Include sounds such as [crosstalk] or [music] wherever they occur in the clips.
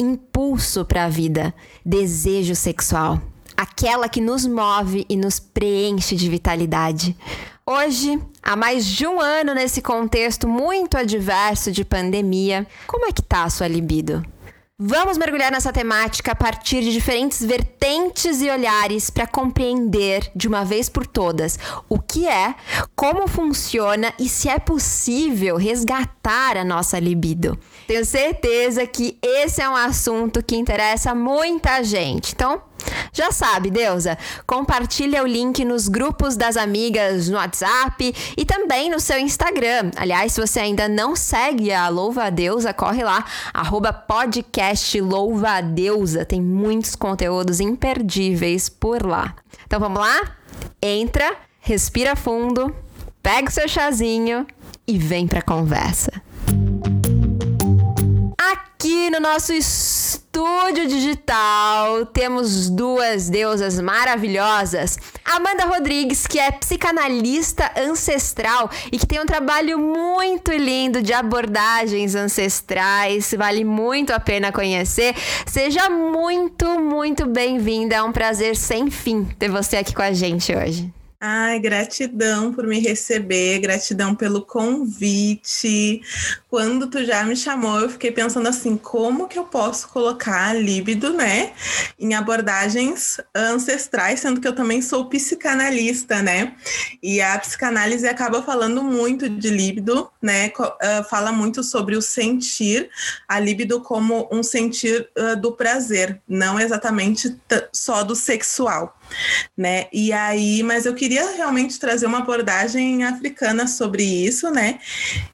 impulso para a vida, desejo sexual, aquela que nos move e nos preenche de vitalidade. Hoje, há mais de um ano nesse contexto muito adverso de pandemia, como é que tá a sua libido? Vamos mergulhar nessa temática a partir de diferentes vertentes e olhares para compreender de uma vez por todas o que é, como funciona e se é possível resgatar a nossa libido. Tenho certeza que esse é um assunto que interessa muita gente. Então, já sabe, deusa, compartilha o link nos grupos das amigas no WhatsApp e também no seu Instagram. Aliás, se você ainda não segue a Louva a Deusa, corre lá, arroba podcast Louva a Deusa. Tem muitos conteúdos imperdíveis por lá. Então vamos lá? Entra, respira fundo, pega o seu chazinho e vem pra conversa aqui no nosso estúdio digital temos duas deusas maravilhosas. Amanda Rodrigues, que é psicanalista ancestral e que tem um trabalho muito lindo de abordagens ancestrais, vale muito a pena conhecer. Seja muito, muito bem-vinda. É um prazer sem fim ter você aqui com a gente hoje. Ai, gratidão por me receber, gratidão pelo convite. Quando tu já me chamou, eu fiquei pensando assim, como que eu posso colocar a líbido, né, em abordagens ancestrais, sendo que eu também sou psicanalista, né? E a psicanálise acaba falando muito de líbido, né? Ah, fala muito sobre o sentir, a líbido como um sentir uh, do prazer, não exatamente só do sexual, né? E aí, mas eu queria realmente trazer uma abordagem africana sobre isso, né?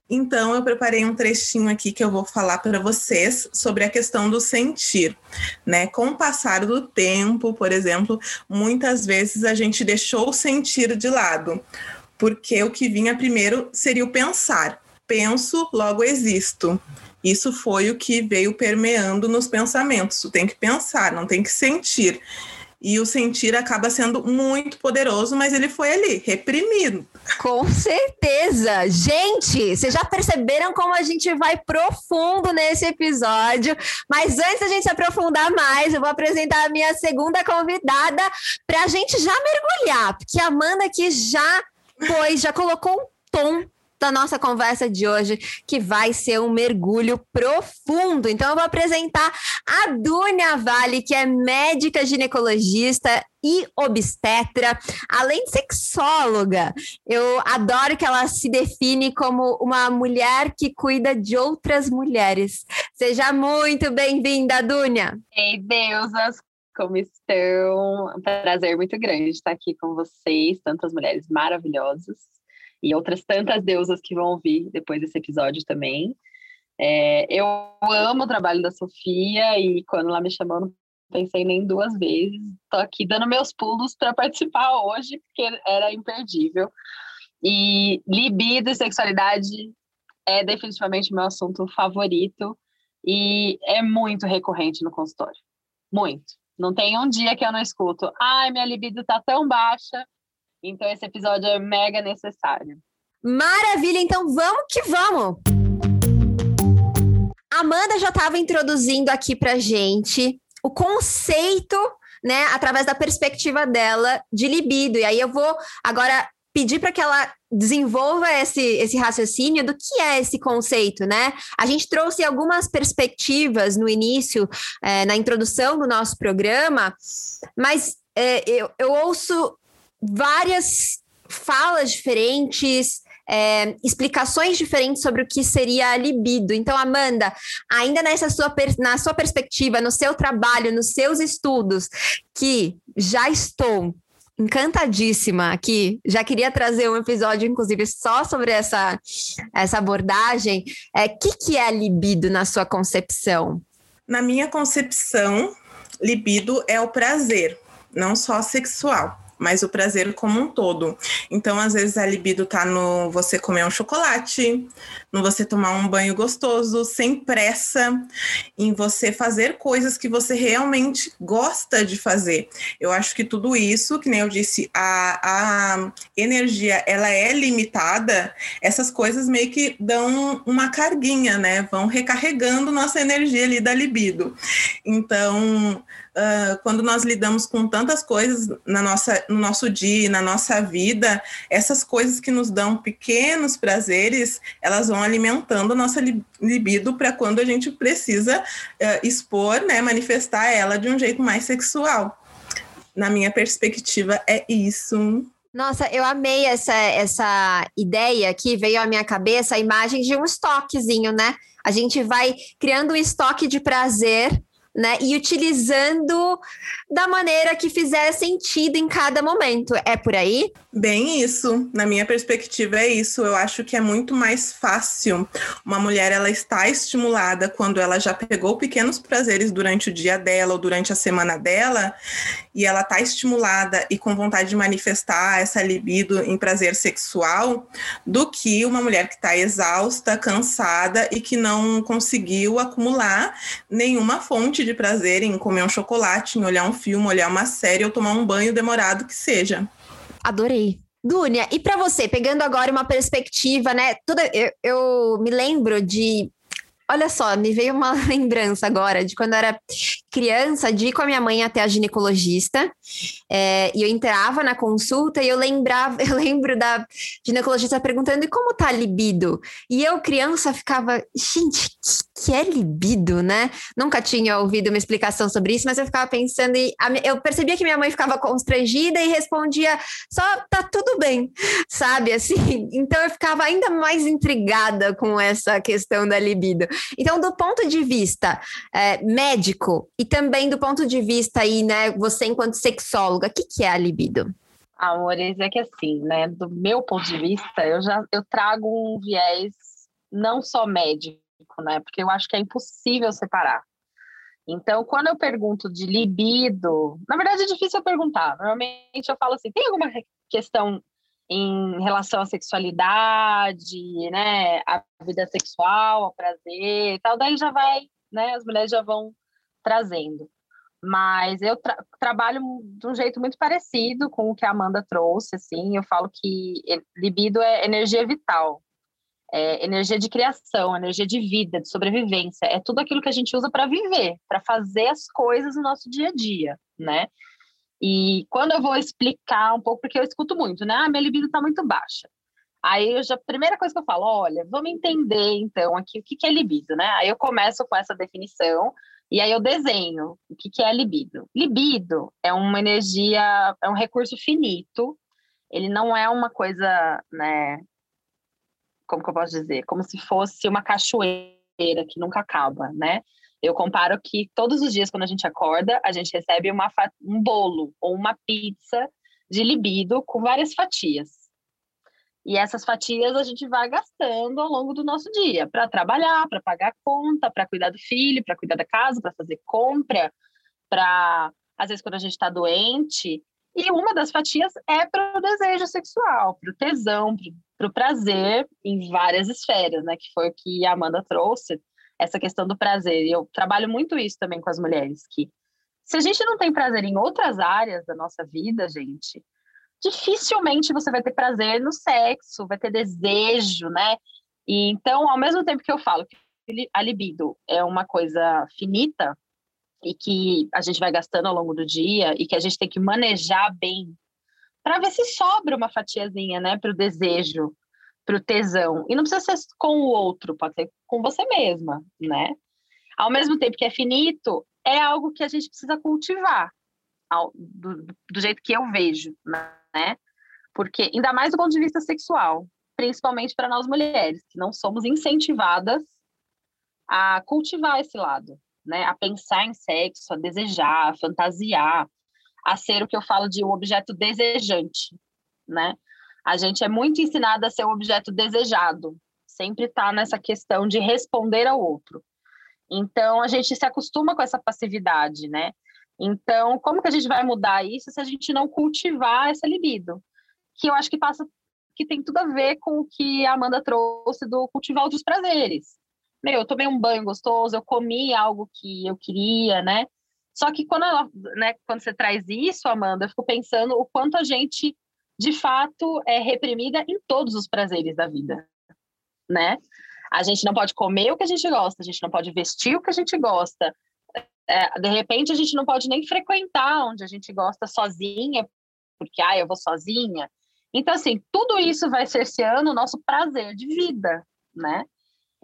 Então eu preparei um trechinho aqui que eu vou falar para vocês sobre a questão do sentir, né? Com o passar do tempo, por exemplo, muitas vezes a gente deixou o sentir de lado, porque o que vinha primeiro seria o pensar. Penso, logo existo. Isso foi o que veio permeando nos pensamentos. Tu tem que pensar, não tem que sentir. E o sentir acaba sendo muito poderoso, mas ele foi ali, reprimido. Com certeza! Gente, vocês já perceberam como a gente vai profundo nesse episódio? Mas antes da gente se aprofundar mais, eu vou apresentar a minha segunda convidada para a gente já mergulhar, porque a Amanda aqui já pôs, já colocou um tom da nossa conversa de hoje, que vai ser um mergulho profundo. Então, eu vou apresentar a Dunia Vale, que é médica ginecologista e obstetra, além de sexóloga. Eu adoro que ela se define como uma mulher que cuida de outras mulheres. Seja muito bem-vinda, Dunia. Ei, deusas, como estão? Um prazer muito grande estar aqui com vocês, tantas mulheres maravilhosas e outras tantas deusas que vão vir depois desse episódio também. É, eu amo o trabalho da Sofia e quando ela me chamou, não pensei nem duas vezes. Estou aqui dando meus pulos para participar hoje, porque era imperdível. E libido e sexualidade é definitivamente meu assunto favorito e é muito recorrente no consultório. Muito. Não tem um dia que eu não escuto. Ai, minha libido tá tão baixa então esse episódio é mega necessário. Maravilha, então vamos que vamos! Amanda já estava introduzindo aqui para gente o conceito, né, através da perspectiva dela de libido. E aí eu vou agora pedir para que ela desenvolva esse, esse raciocínio do que é esse conceito, né? A gente trouxe algumas perspectivas no início, é, na introdução do nosso programa, mas é, eu, eu ouço várias falas diferentes, é, explicações diferentes sobre o que seria a libido. Então, Amanda, ainda nessa sua, na sua perspectiva, no seu trabalho, nos seus estudos, que já estou encantadíssima aqui, já queria trazer um episódio, inclusive, só sobre essa, essa abordagem. O é, que, que é libido na sua concepção? Na minha concepção, libido é o prazer, não só sexual mas o prazer como um todo. Então, às vezes, a libido tá no você comer um chocolate, no você tomar um banho gostoso, sem pressa, em você fazer coisas que você realmente gosta de fazer. Eu acho que tudo isso, que nem eu disse, a, a energia ela é limitada, essas coisas meio que dão uma carguinha, né? Vão recarregando nossa energia ali da libido. Então, uh, quando nós lidamos com tantas coisas na nossa, no nosso dia, na nossa vida, essas coisas que nos dão pequenos prazeres, elas vão alimentando a nossa libido para quando a gente precisa uh, expor, né, manifestar ela de um jeito mais sexual. Na minha perspectiva, é isso. Nossa, eu amei essa, essa ideia que veio à minha cabeça, a imagem de um estoquezinho, né? A gente vai criando um estoque de prazer né? E utilizando da maneira que fizer sentido em cada momento. É por aí? Bem, isso. Na minha perspectiva, é isso. Eu acho que é muito mais fácil. Uma mulher, ela está estimulada quando ela já pegou pequenos prazeres durante o dia dela ou durante a semana dela, e ela está estimulada e com vontade de manifestar essa libido em prazer sexual, do que uma mulher que está exausta, cansada e que não conseguiu acumular nenhuma fonte de prazer em comer um chocolate, em olhar um filme, olhar uma série ou tomar um banho demorado que seja. Adorei. Dúnia, e para você, pegando agora uma perspectiva, né? Toda, eu, eu me lembro de Olha só, me veio uma [laughs] lembrança agora de quando era criança, de ir com a minha mãe até a ginecologista. É, e eu entrava na consulta e eu lembrava, [laughs] eu lembro da ginecologista perguntando: e como tá a libido? E eu, criança, ficava, gente, que é libido, né? Nunca tinha ouvido uma explicação sobre isso, mas eu ficava pensando e eu percebia que minha mãe ficava constrangida e respondia só tá tudo bem, [laughs] sabe? Assim, então eu ficava ainda mais intrigada com essa questão da libido. Então, do ponto de vista é, médico e também do ponto de vista aí, né, você enquanto sexóloga, o que, que é a libido? Amores, é que assim, né, do meu ponto de vista, eu já eu trago um viés não só médico, né, porque eu acho que é impossível separar. Então, quando eu pergunto de libido, na verdade é difícil eu perguntar. Normalmente eu falo assim: tem alguma questão em relação à sexualidade, né, a vida sexual, ao prazer e tal, daí já vai, né, as mulheres já vão trazendo. Mas eu tra trabalho de um jeito muito parecido com o que a Amanda trouxe, assim, eu falo que libido é energia vital, é energia de criação, energia de vida, de sobrevivência, é tudo aquilo que a gente usa para viver, para fazer as coisas no nosso dia a dia, né? E quando eu vou explicar um pouco, porque eu escuto muito, né? Ah, minha libido está muito baixa. Aí, eu já, a primeira coisa que eu falo, olha, vamos entender então aqui o que, que é libido, né? Aí eu começo com essa definição e aí eu desenho o que, que é libido. Libido é uma energia, é um recurso finito. Ele não é uma coisa, né? Como que eu posso dizer? Como se fosse uma cachoeira que nunca acaba, né? Eu comparo que todos os dias, quando a gente acorda, a gente recebe uma, um bolo ou uma pizza de libido com várias fatias. E essas fatias a gente vai gastando ao longo do nosso dia para trabalhar, para pagar conta, para cuidar do filho, para cuidar da casa, para fazer compra, para às vezes quando a gente está doente. E uma das fatias é para o desejo sexual, para o tesão, para o prazer em várias esferas, né? Que foi o que a Amanda trouxe essa questão do prazer. E eu trabalho muito isso também com as mulheres, que se a gente não tem prazer em outras áreas da nossa vida, gente, dificilmente você vai ter prazer no sexo, vai ter desejo, né? E então, ao mesmo tempo que eu falo que a libido é uma coisa finita e que a gente vai gastando ao longo do dia e que a gente tem que manejar bem para ver se sobra uma fatiazinha, né, para o desejo, para o tesão. E não precisa ser com o outro, pode ser com você mesma, né? Ao mesmo tempo que é finito, é algo que a gente precisa cultivar, do, do jeito que eu vejo, né? Porque, ainda mais do ponto de vista sexual, principalmente para nós mulheres, que não somos incentivadas a cultivar esse lado, né? A pensar em sexo, a desejar, a fantasiar, a ser o que eu falo de um objeto desejante, né? a gente é muito ensinada a ser um objeto desejado, sempre está nessa questão de responder ao outro. Então a gente se acostuma com essa passividade, né? Então, como que a gente vai mudar isso se a gente não cultivar essa libido? Que eu acho que passa, que tem tudo a ver com o que a Amanda trouxe do cultivar outros prazeres. Meu, eu tomei um banho gostoso, eu comi algo que eu queria, né? Só que quando, ela, né, quando você traz isso, Amanda, eu fico pensando o quanto a gente, de fato, é reprimida em todos os prazeres da vida, né? A gente não pode comer o que a gente gosta, a gente não pode vestir o que a gente gosta. É, de repente, a gente não pode nem frequentar onde a gente gosta sozinha, porque, ah, eu vou sozinha. Então, assim, tudo isso vai cerceando o nosso prazer de vida, né?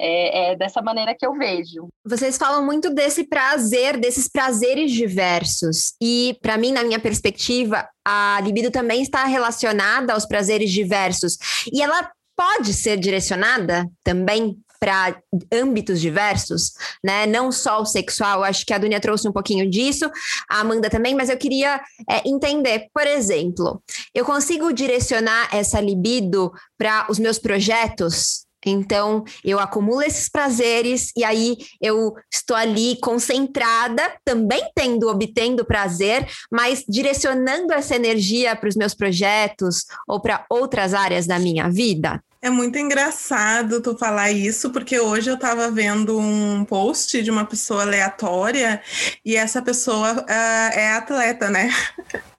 É, é, dessa maneira que eu vejo. Vocês falam muito desse prazer, desses prazeres diversos. E, para mim, na minha perspectiva, a libido também está relacionada aos prazeres diversos. E ela pode ser direcionada também para âmbitos diversos, né? Não só o sexual, acho que a Dunia trouxe um pouquinho disso, a Amanda também, mas eu queria é, entender, por exemplo, eu consigo direcionar essa libido para os meus projetos então, eu acumulo esses prazeres e aí eu estou ali concentrada, também tendo, obtendo prazer, mas direcionando essa energia para os meus projetos ou para outras áreas da minha vida. É muito engraçado tu falar isso, porque hoje eu estava vendo um post de uma pessoa aleatória e essa pessoa uh, é atleta, né? [laughs]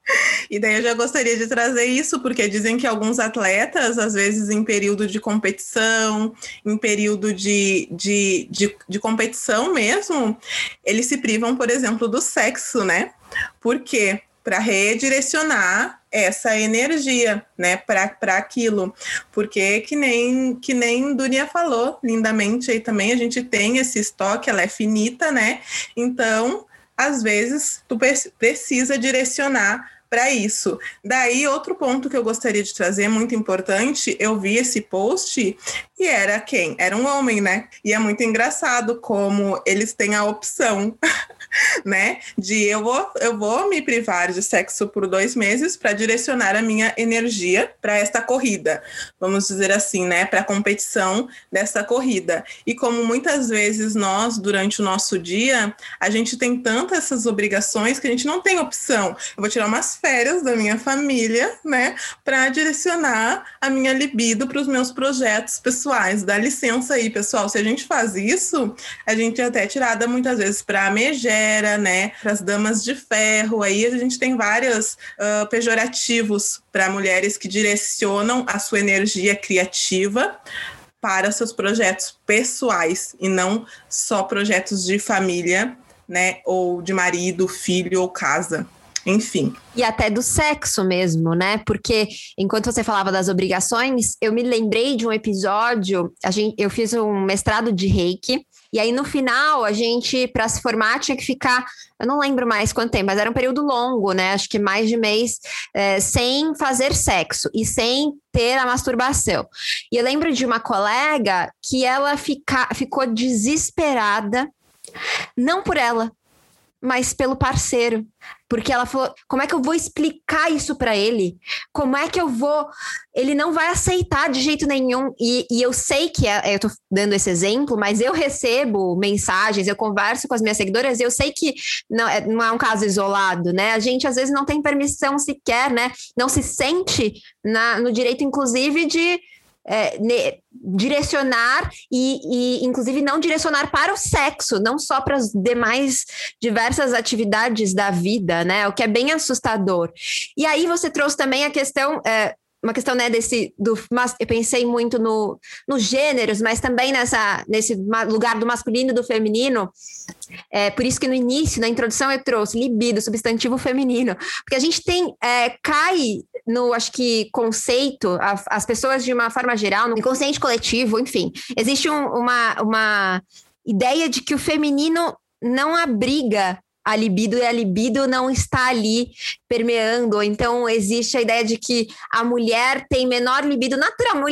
E daí eu já gostaria de trazer isso, porque dizem que alguns atletas, às vezes em período de competição, em período de, de, de, de competição mesmo, eles se privam, por exemplo, do sexo, né? Por quê? Para redirecionar essa energia, né, para aquilo. Porque que nem que nem Dunia falou lindamente aí também, a gente tem esse estoque, ela é finita, né? Então, às vezes tu precisa direcionar para isso. Daí, outro ponto que eu gostaria de trazer, muito importante, eu vi esse post e era quem? Era um homem, né? E é muito engraçado como eles têm a opção [laughs] [laughs] né? De eu vou, eu vou me privar de sexo por dois meses para direcionar a minha energia para esta corrida, vamos dizer assim, né? Para a competição dessa corrida. E como muitas vezes nós, durante o nosso dia, a gente tem tantas essas obrigações que a gente não tem opção. Eu vou tirar umas férias da minha família, né? Para direcionar a minha libido para os meus projetos pessoais. Dá licença aí, pessoal. Se a gente faz isso, a gente é até tirada muitas vezes para a né, para as damas de ferro. Aí a gente tem vários uh, pejorativos para mulheres que direcionam a sua energia criativa para seus projetos pessoais e não só projetos de família, né, ou de marido, filho ou casa enfim. E até do sexo mesmo, né? Porque enquanto você falava das obrigações, eu me lembrei de um episódio. A gente, eu fiz um mestrado de reiki e aí, no final, a gente, para se formar, tinha que ficar, eu não lembro mais quanto tempo, mas era um período longo, né? Acho que mais de mês, é, sem fazer sexo e sem ter a masturbação. E eu lembro de uma colega que ela fica, ficou desesperada, não por ela, mas pelo parceiro. Porque ela falou: como é que eu vou explicar isso para ele? Como é que eu vou. Ele não vai aceitar de jeito nenhum. E, e eu sei que é, eu tô dando esse exemplo, mas eu recebo mensagens, eu converso com as minhas seguidoras, e eu sei que não é, não é um caso isolado, né? A gente às vezes não tem permissão sequer, né? Não se sente na, no direito, inclusive, de é, ne, direcionar e, e, inclusive, não direcionar para o sexo, não só para as demais diversas atividades da vida, né? O que é bem assustador. E aí você trouxe também a questão. É, uma questão né desse do mas eu pensei muito no nos gêneros mas também nessa nesse lugar do masculino e do feminino. É por isso que no início na introdução eu trouxe libido substantivo feminino. Porque a gente tem é, cai no, acho que, conceito, a, as pessoas de uma forma geral, no inconsciente coletivo, enfim, existe um, uma, uma ideia de que o feminino não abriga a libido e a libido não está ali permeando. Então, existe a ideia de que a mulher tem menor libido natural.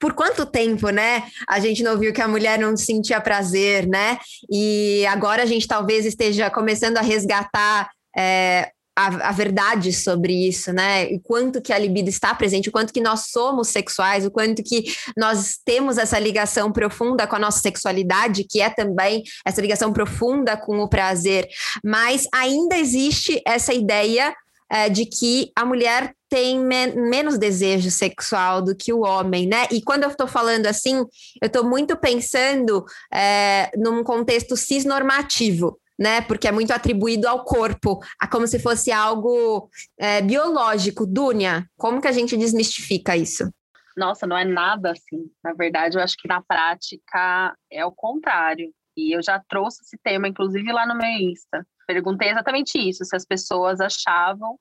Por quanto tempo, né? A gente não viu que a mulher não sentia prazer, né? E agora a gente talvez esteja começando a resgatar é, a, a, verdade sobre isso, né? E quanto que a libido está presente, o quanto que nós somos sexuais, o quanto que nós temos essa ligação profunda com a nossa sexualidade, que é também essa ligação profunda com o prazer. Mas ainda existe essa ideia é, de que a mulher tem me menos desejo sexual do que o homem, né? E quando eu estou falando assim, eu estou muito pensando é, num contexto cisnormativo né? Porque é muito atribuído ao corpo, a como se fosse algo é, biológico. Dúnia, como que a gente desmistifica isso? Nossa, não é nada assim. Na verdade, eu acho que na prática é o contrário. E eu já trouxe esse tema, inclusive, lá no meu Insta. Perguntei exatamente isso: se as pessoas achavam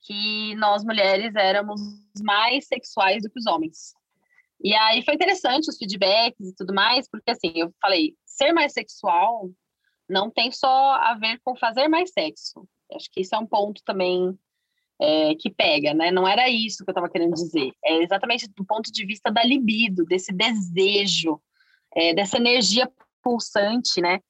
que nós mulheres éramos mais sexuais do que os homens. E aí foi interessante os feedbacks e tudo mais, porque assim, eu falei, ser mais sexual não tem só a ver com fazer mais sexo. Acho que isso é um ponto também é, que pega, né? Não era isso que eu estava querendo dizer. É exatamente do ponto de vista da libido, desse desejo, é, dessa energia pulsante, né?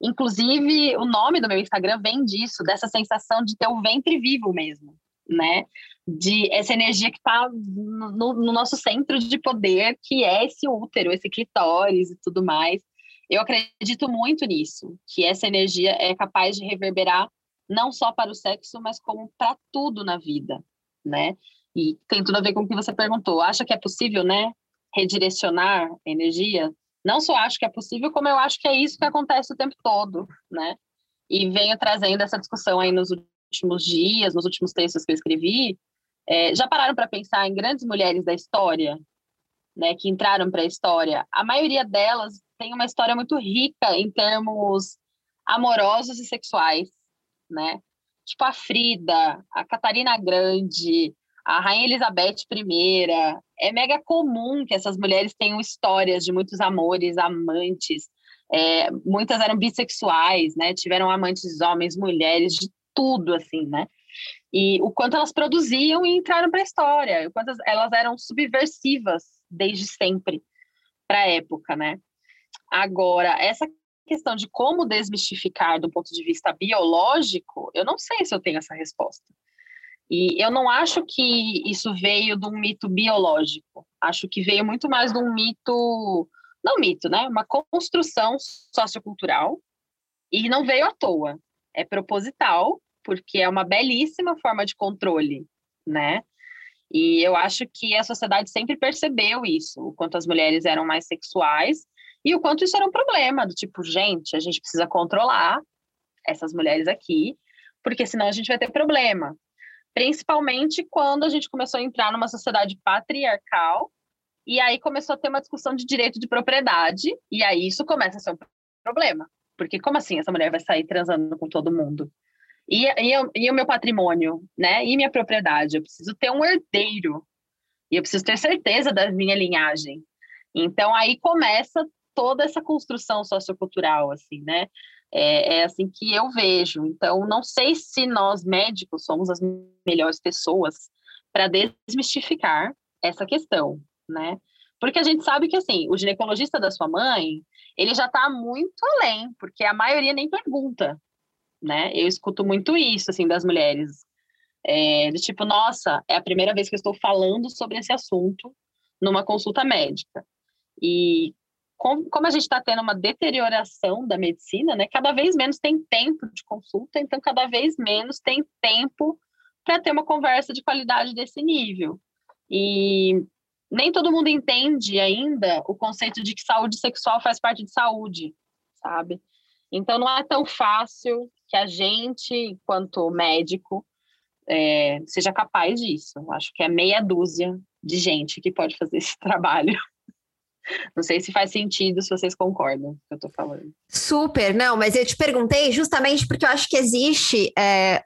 Inclusive, o nome do meu Instagram vem disso, dessa sensação de ter o ventre vivo mesmo, né? De essa energia que está no, no nosso centro de poder, que é esse útero, esse clitóris e tudo mais. Eu acredito muito nisso, que essa energia é capaz de reverberar não só para o sexo, mas como para tudo na vida, né? E tem tudo a ver com o que você perguntou. Acha que é possível, né, redirecionar energia? Não só acho que é possível, como eu acho que é isso que acontece o tempo todo, né? E venho trazendo essa discussão aí nos últimos dias, nos últimos textos que eu escrevi. É, já pararam para pensar em grandes mulheres da história, né, que entraram para a história? A maioria delas tem uma história muito rica em termos amorosos e sexuais, né? Tipo a Frida, a Catarina Grande, a Rainha Elizabeth I. É mega comum que essas mulheres tenham histórias de muitos amores, amantes. É, muitas eram bissexuais, né? Tiveram amantes homens, mulheres, de tudo, assim, né? E o quanto elas produziam e entraram para a história, o quanto elas eram subversivas desde sempre para a época, né? Agora, essa questão de como desmistificar do ponto de vista biológico, eu não sei se eu tenho essa resposta. E eu não acho que isso veio de um mito biológico. Acho que veio muito mais de um mito, não mito, né? Uma construção sociocultural e não veio à toa. É proposital, porque é uma belíssima forma de controle, né? E eu acho que a sociedade sempre percebeu isso, o quanto as mulheres eram mais sexuais e o quanto isso era um problema, do tipo, gente, a gente precisa controlar essas mulheres aqui, porque senão a gente vai ter problema. Principalmente quando a gente começou a entrar numa sociedade patriarcal, e aí começou a ter uma discussão de direito de propriedade, e aí isso começa a ser um problema. Porque como assim essa mulher vai sair transando com todo mundo? E, e, e o meu patrimônio, né? E minha propriedade? Eu preciso ter um herdeiro. E eu preciso ter certeza da minha linhagem. Então aí começa toda essa construção sociocultural, assim, né? É, é, assim que eu vejo. Então, não sei se nós médicos somos as melhores pessoas para desmistificar essa questão, né? Porque a gente sabe que, assim, o ginecologista da sua mãe, ele já está muito além, porque a maioria nem pergunta, né? Eu escuto muito isso, assim, das mulheres. É, do tipo, nossa, é a primeira vez que eu estou falando sobre esse assunto numa consulta médica. E como, como a gente está tendo uma deterioração da medicina, né, cada vez menos tem tempo de consulta, então cada vez menos tem tempo para ter uma conversa de qualidade desse nível. E nem todo mundo entende ainda o conceito de que saúde sexual faz parte de saúde, sabe? Então não é tão fácil que a gente, enquanto médico, é, seja capaz disso. Acho que é meia dúzia de gente que pode fazer esse [laughs] trabalho. Não sei se faz sentido, se vocês concordam com o que eu estou falando. Super, não, mas eu te perguntei justamente porque eu acho que existe. É,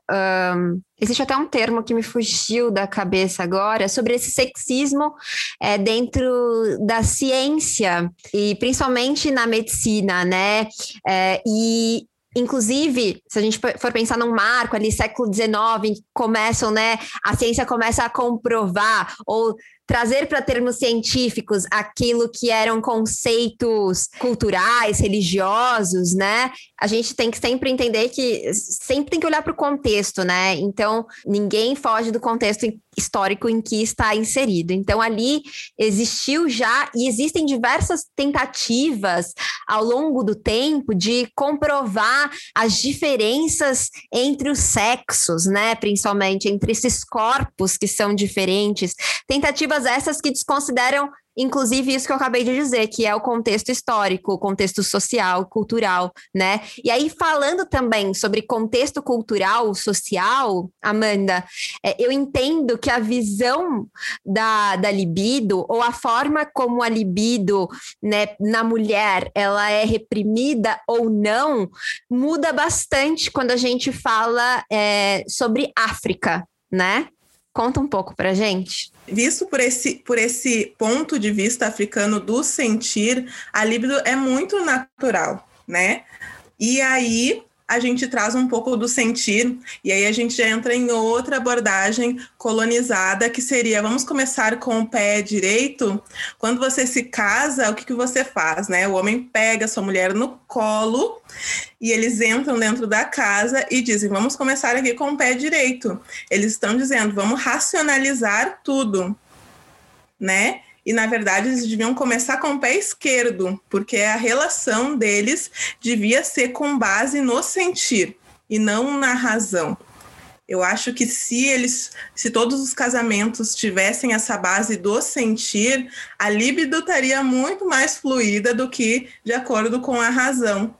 um, existe até um termo que me fugiu da cabeça agora sobre esse sexismo é, dentro da ciência e principalmente na medicina, né? É, e Inclusive, se a gente for pensar num marco ali, século XIX, começam, né? A ciência começa a comprovar, ou trazer para termos científicos aquilo que eram conceitos culturais, religiosos, né? A gente tem que sempre entender que sempre tem que olhar para o contexto, né? Então, ninguém foge do contexto histórico em que está inserido. Então, ali existiu já e existem diversas tentativas ao longo do tempo de comprovar as diferenças entre os sexos, né? Principalmente entre esses corpos que são diferentes. Tentativas essas que desconsideram Inclusive, isso que eu acabei de dizer, que é o contexto histórico, o contexto social, cultural, né? E aí, falando também sobre contexto cultural, social, Amanda, é, eu entendo que a visão da, da libido, ou a forma como a libido né, na mulher ela é reprimida ou não, muda bastante quando a gente fala é, sobre África, né? Conta um pouco pra gente. Visto por esse, por esse ponto de vista africano do sentir, a libido é muito natural, né? E aí a gente traz um pouco do sentir, e aí a gente entra em outra abordagem colonizada, que seria, vamos começar com o pé direito. Quando você se casa, o que, que você faz, né? O homem pega sua mulher no colo e eles entram dentro da casa e dizem, vamos começar aqui com o pé direito. Eles estão dizendo, vamos racionalizar tudo, né? E na verdade eles deviam começar com o pé esquerdo, porque a relação deles devia ser com base no sentir e não na razão. Eu acho que se eles, se todos os casamentos tivessem essa base do sentir, a libido estaria muito mais fluida do que de acordo com a razão.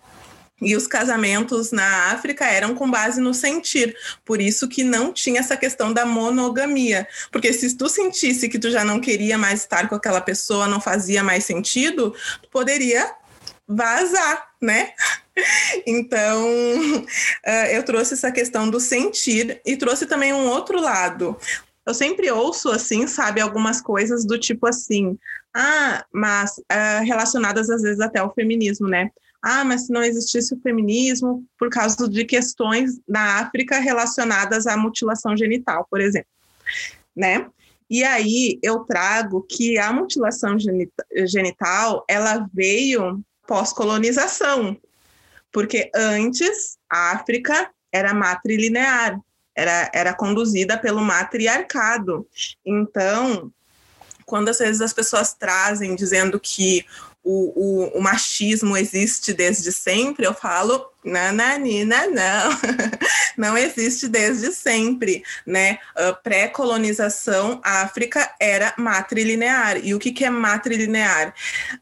E os casamentos na África eram com base no sentir. Por isso que não tinha essa questão da monogamia. Porque se tu sentisse que tu já não queria mais estar com aquela pessoa, não fazia mais sentido, tu poderia vazar, né? [laughs] Então, eu trouxe essa questão do sentir e trouxe também um outro lado. Eu sempre ouço, assim, sabe, algumas coisas do tipo assim, ah, mas uh, relacionadas às vezes até ao feminismo, né? Ah, mas se não existisse o feminismo por causa de questões na África relacionadas à mutilação genital, por exemplo, né? E aí eu trago que a mutilação genital, ela veio pós-colonização, porque antes a África era matrilinear, era, era conduzida pelo matriarcado. Então, quando às vezes as pessoas trazem dizendo que o, o, o, machismo existe desde sempre, eu falo, nananina, não, [laughs] não existe desde sempre, né? Uh, Pré-colonização, África era matrilinear. E o que, que é matrilinear?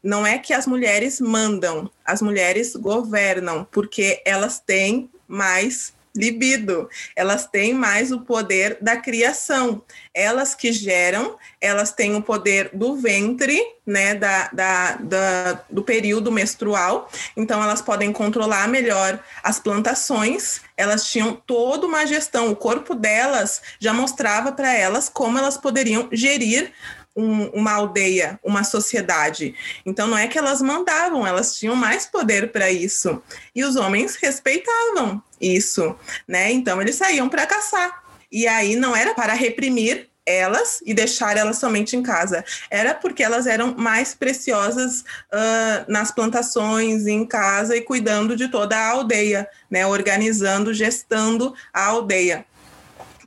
Não é que as mulheres mandam, as mulheres governam, porque elas têm mais libido. Elas têm mais o poder da criação. Elas que geram, elas têm o poder do ventre, né, da, da, da, do período menstrual. Então, elas podem controlar melhor as plantações. Elas tinham toda uma gestão. O corpo delas já mostrava para elas como elas poderiam gerir um, uma aldeia, uma sociedade. Então não é que elas mandavam, elas tinham mais poder para isso. E os homens respeitavam isso, né? Então eles saíam para caçar. E aí não era para reprimir elas e deixar elas somente em casa. Era porque elas eram mais preciosas uh, nas plantações, em casa e cuidando de toda a aldeia, né? Organizando, gestando a aldeia.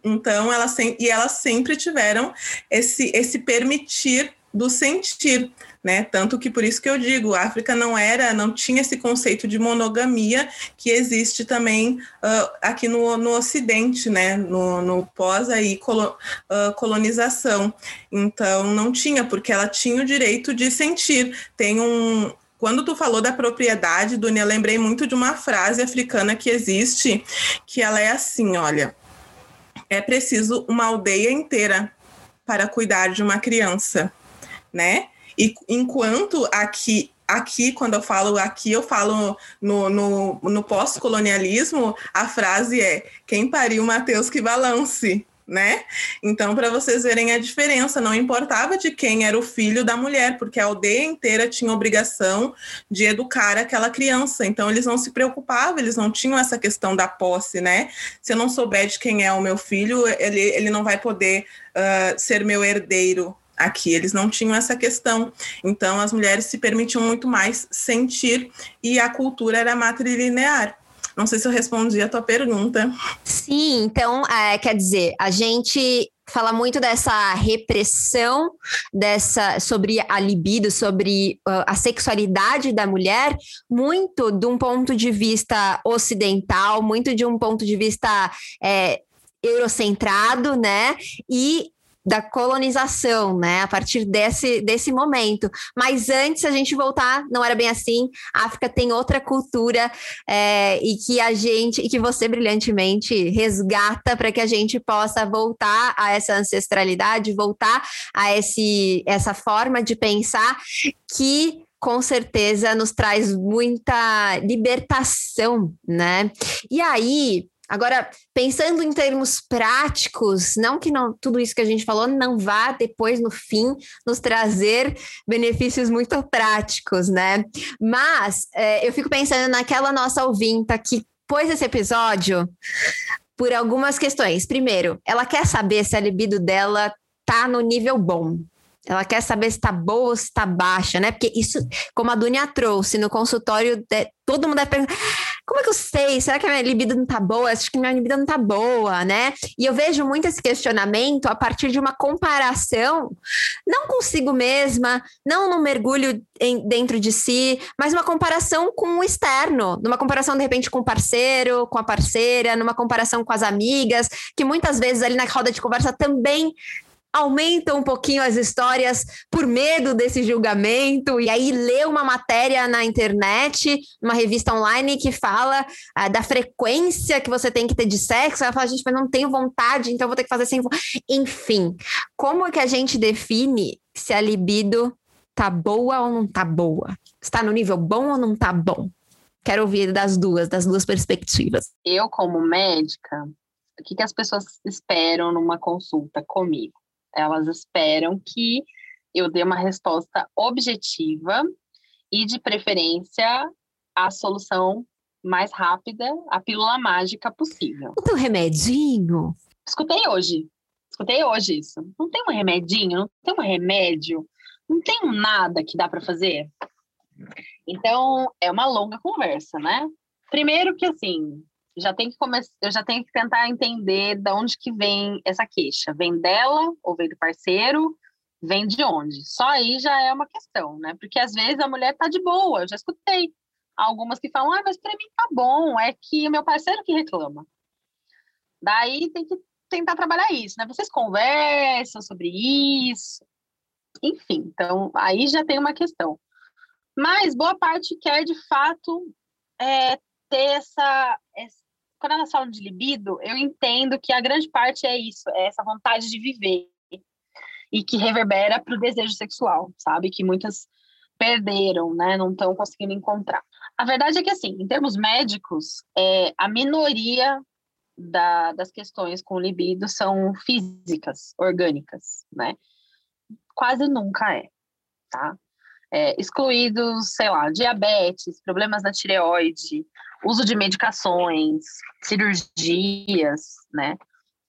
Então, elas e elas sempre tiveram esse, esse permitir do sentir, né? Tanto que por isso que eu digo, a África não era, não tinha esse conceito de monogamia que existe também uh, aqui no, no Ocidente, né? No, no pós aí colo, uh, colonização. Então não tinha, porque ela tinha o direito de sentir. Tem um, quando tu falou da propriedade, Dunia, lembrei muito de uma frase africana que existe, que ela é assim, olha, é preciso uma aldeia inteira para cuidar de uma criança, né? E enquanto aqui aqui, quando eu falo aqui, eu falo no, no, no pós-colonialismo, a frase é quem pariu Mateus que balance, né? Então, para vocês verem a diferença, não importava de quem era o filho da mulher, porque a aldeia inteira tinha obrigação de educar aquela criança. Então, eles não se preocupavam, eles não tinham essa questão da posse, né? Se eu não souber de quem é o meu filho, ele, ele não vai poder uh, ser meu herdeiro Aqui eles não tinham essa questão. Então as mulheres se permitiam muito mais sentir e a cultura era matrilinear. Não sei se eu respondi a tua pergunta. Sim, então, é, quer dizer, a gente fala muito dessa repressão dessa sobre a libido, sobre uh, a sexualidade da mulher, muito de um ponto de vista ocidental, muito de um ponto de vista é, eurocentrado, né? E da colonização, né? A partir desse, desse momento. Mas antes a gente voltar, não era bem assim. A África tem outra cultura é, e que a gente, e que você brilhantemente resgata para que a gente possa voltar a essa ancestralidade, voltar a esse, essa forma de pensar que com certeza nos traz muita libertação, né? E aí, Agora, pensando em termos práticos, não que não, tudo isso que a gente falou não vá depois, no fim, nos trazer benefícios muito práticos, né? Mas é, eu fico pensando naquela nossa ouvinta que pôs esse episódio por algumas questões. Primeiro, ela quer saber se a libido dela tá no nível bom. Ela quer saber se está boa ou se está baixa, né? Porque isso, como a Dunia trouxe no consultório, de, todo mundo deve perguntar como é que eu sei? Será que a minha libido não tá boa? Acho que minha libido não tá boa, né? E eu vejo muito esse questionamento a partir de uma comparação, não consigo mesma, não no mergulho em, dentro de si, mas uma comparação com o externo, numa comparação de repente com o parceiro, com a parceira, numa comparação com as amigas, que muitas vezes ali na roda de conversa também aumenta um pouquinho as histórias por medo desse julgamento, e aí lê uma matéria na internet, uma revista online que fala ah, da frequência que você tem que ter de sexo, ela fala, gente, mas não tenho vontade, então vou ter que fazer sem Enfim, como é que a gente define se a libido tá boa ou não tá boa? Está no nível bom ou não tá bom? Quero ouvir das duas, das duas perspectivas. Eu, como médica, o que, que as pessoas esperam numa consulta comigo? Elas esperam que eu dê uma resposta objetiva e, de preferência, a solução mais rápida, a pílula mágica possível. O teu remedinho? Escutei hoje. Escutei hoje isso. Não tem um remedinho, não tem um remédio, não tem nada que dá para fazer. Então, é uma longa conversa, né? Primeiro que assim, já tem que começar, eu já tenho que tentar entender de onde que vem essa queixa. Vem dela ou vem do parceiro? Vem de onde? Só aí já é uma questão, né? Porque às vezes a mulher tá de boa, eu já escutei algumas que falam: "Ah, mas para mim tá bom, é que o meu parceiro que reclama". Daí tem que tentar trabalhar isso, né? Vocês conversam sobre isso. Enfim, então aí já tem uma questão. Mas boa parte quer de fato é, ter essa, quando elas falam de libido, eu entendo que a grande parte é isso, é essa vontade de viver e que reverbera para o desejo sexual, sabe? Que muitas perderam, né? Não estão conseguindo encontrar. A verdade é que, assim, em termos médicos, é, a minoria da, das questões com libido são físicas, orgânicas, né? Quase nunca é, tá? É, excluídos, sei lá, diabetes, problemas na tireoide, uso de medicações, cirurgias, né?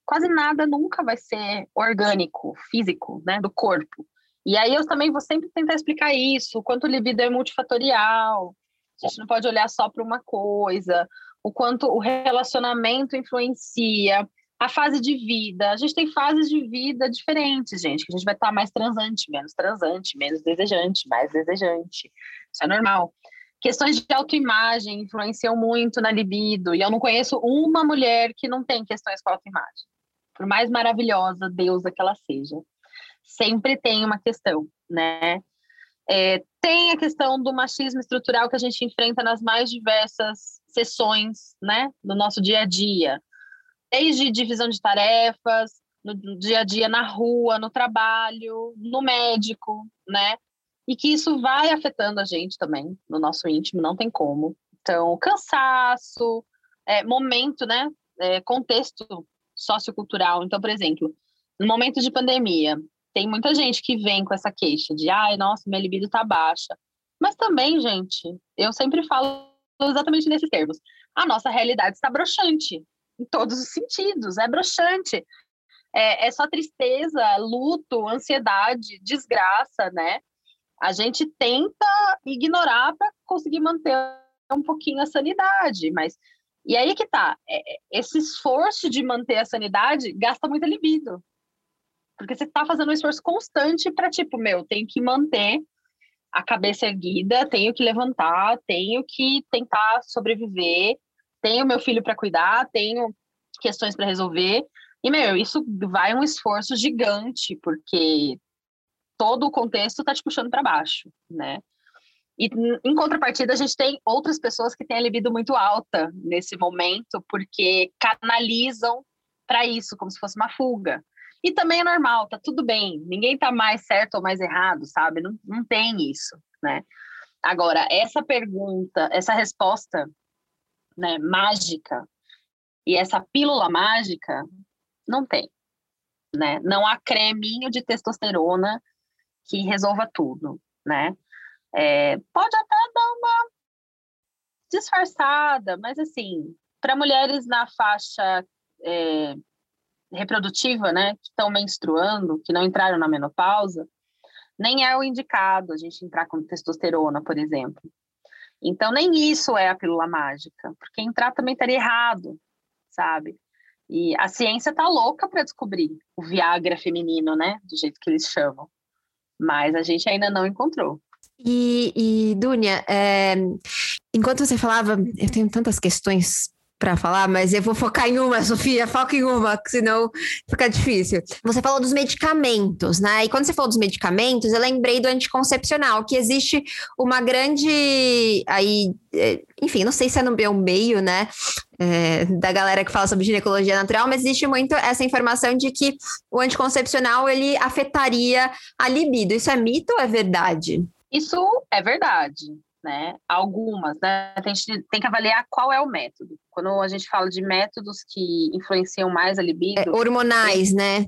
Quase nada nunca vai ser orgânico, físico, né, do corpo. E aí eu também vou sempre tentar explicar isso, o quanto o libido é multifatorial. A gente não pode olhar só para uma coisa, o quanto o relacionamento influencia, a fase de vida. A gente tem fases de vida diferentes, gente, que a gente vai estar mais transante, menos transante, menos desejante, mais desejante. Isso é normal. Questões de autoimagem influenciam muito na libido, e eu não conheço uma mulher que não tem questões com autoimagem. Por mais maravilhosa deusa que ela seja, sempre tem uma questão, né? É, tem a questão do machismo estrutural que a gente enfrenta nas mais diversas sessões, né, do nosso dia a dia, desde divisão de tarefas, no dia a dia na rua, no trabalho, no médico, né? E que isso vai afetando a gente também, no nosso íntimo, não tem como. Então, cansaço, é, momento, né? É, contexto sociocultural. Então, por exemplo, no momento de pandemia, tem muita gente que vem com essa queixa de, ai, nossa, minha libido tá baixa. Mas também, gente, eu sempre falo exatamente nesses termos. A nossa realidade está broxante, em todos os sentidos, é broxante. é, é só tristeza, luto, ansiedade, desgraça, né? A gente tenta ignorar para conseguir manter um pouquinho a sanidade, mas e aí que tá, é, é, esse esforço de manter a sanidade gasta muita libido. Porque você tá fazendo um esforço constante para tipo, meu, tenho que manter a cabeça erguida, tenho que levantar, tenho que tentar sobreviver, tenho meu filho para cuidar, tenho questões para resolver. E, meu, isso vai um esforço gigante, porque todo o contexto tá te puxando para baixo, né? E em contrapartida, a gente tem outras pessoas que têm a libido muito alta nesse momento, porque canalizam para isso, como se fosse uma fuga. E também é normal, tá tudo bem, ninguém tá mais certo ou mais errado, sabe? Não, não tem isso, né? Agora, essa pergunta, essa resposta né, mágica e essa pílula mágica, não tem, né? Não há creminho de testosterona que resolva tudo, né? É, pode até dar uma disfarçada, mas assim, para mulheres na faixa é, reprodutiva, né, que estão menstruando, que não entraram na menopausa, nem é o indicado a gente entrar com testosterona, por exemplo. Então, nem isso é a pílula mágica, porque entrar também estaria errado, sabe? E a ciência tá louca para descobrir o Viagra feminino, né, do jeito que eles chamam. Mas a gente ainda não encontrou. E, e Dunia, é, enquanto você falava, eu tenho tantas questões para falar, mas eu vou focar em uma, [laughs] Sofia, foca em uma, senão fica difícil. Você falou dos medicamentos, né? E quando você falou dos medicamentos, eu lembrei do anticoncepcional, que existe uma grande aí, é, enfim, não sei se é no meu meio, né? É, da galera que fala sobre ginecologia natural, mas existe muito essa informação de que o anticoncepcional ele afetaria a libido. Isso é mito ou é verdade? Isso é verdade, né? Algumas, né? A gente tem que avaliar qual é o método. Quando a gente fala de métodos que influenciam mais a libido. É, hormonais, né?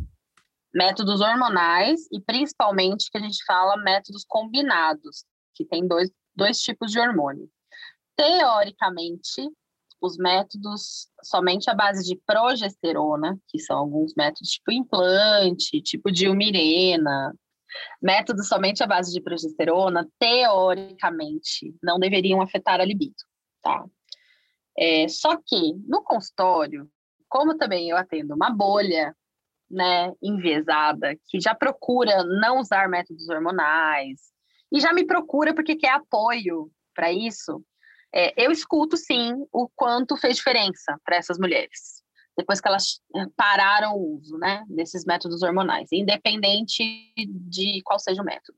Métodos hormonais e principalmente que a gente fala métodos combinados, que tem dois, dois tipos de hormônio. Teoricamente, os métodos somente à base de progesterona, que são alguns métodos tipo implante, tipo de umirena, Métodos somente à base de progesterona, teoricamente, não deveriam afetar a libido, tá? É, só que no consultório, como também eu atendo uma bolha, né, enviesada, que já procura não usar métodos hormonais e já me procura porque quer apoio para isso, é, eu escuto sim o quanto fez diferença para essas mulheres depois que elas eh, pararam o uso, né, desses métodos hormonais, independente de qual seja o método.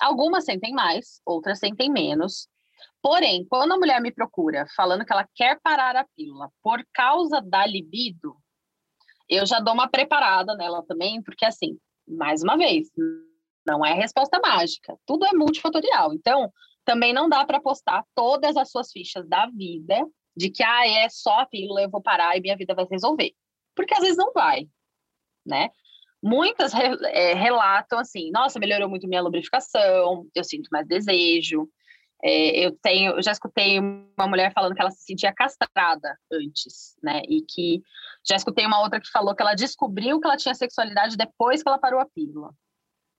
Algumas sentem mais, outras sentem menos. Porém, quando a mulher me procura falando que ela quer parar a pílula por causa da libido, eu já dou uma preparada nela também, porque assim, mais uma vez, não é resposta mágica, tudo é multifatorial. Então, também não dá para postar todas as suas fichas da vida de que ah, é só a pílula, eu vou parar e minha vida vai resolver. Porque às vezes não vai, né? Muitas é, relatam assim, nossa, melhorou muito minha lubrificação, eu sinto mais desejo. É, eu tenho, eu já escutei uma mulher falando que ela se sentia castrada antes, né? E que já escutei uma outra que falou que ela descobriu que ela tinha sexualidade depois que ela parou a pílula.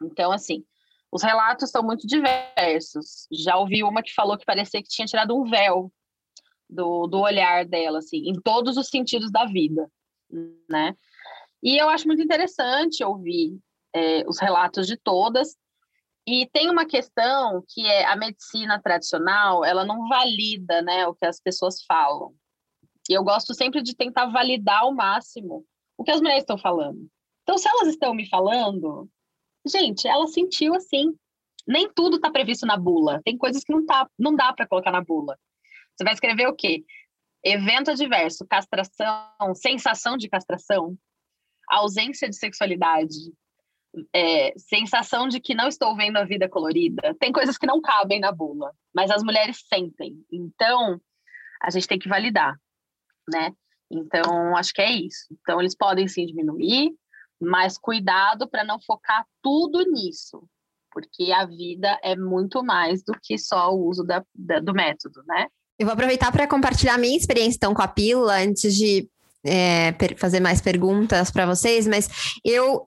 Então, assim, os relatos são muito diversos. Já ouvi uma que falou que parecia que tinha tirado um véu do, do olhar dela, assim, em todos os sentidos da vida, né? E eu acho muito interessante ouvir é, os relatos de todas. E tem uma questão que é a medicina tradicional, ela não valida, né, o que as pessoas falam. E eu gosto sempre de tentar validar ao máximo o que as mulheres estão falando. Então, se elas estão me falando, gente, ela sentiu assim. Nem tudo está previsto na bula. Tem coisas que não, tá, não dá para colocar na bula. Você vai escrever o quê? Evento adverso, castração, sensação de castração, ausência de sexualidade, é, sensação de que não estou vendo a vida colorida. Tem coisas que não cabem na bula, mas as mulheres sentem. Então, a gente tem que validar, né? Então, acho que é isso. Então, eles podem sim diminuir, mas cuidado para não focar tudo nisso, porque a vida é muito mais do que só o uso da, da, do método, né? Eu vou aproveitar para compartilhar a minha experiência então com a pílula antes de é, fazer mais perguntas para vocês, mas eu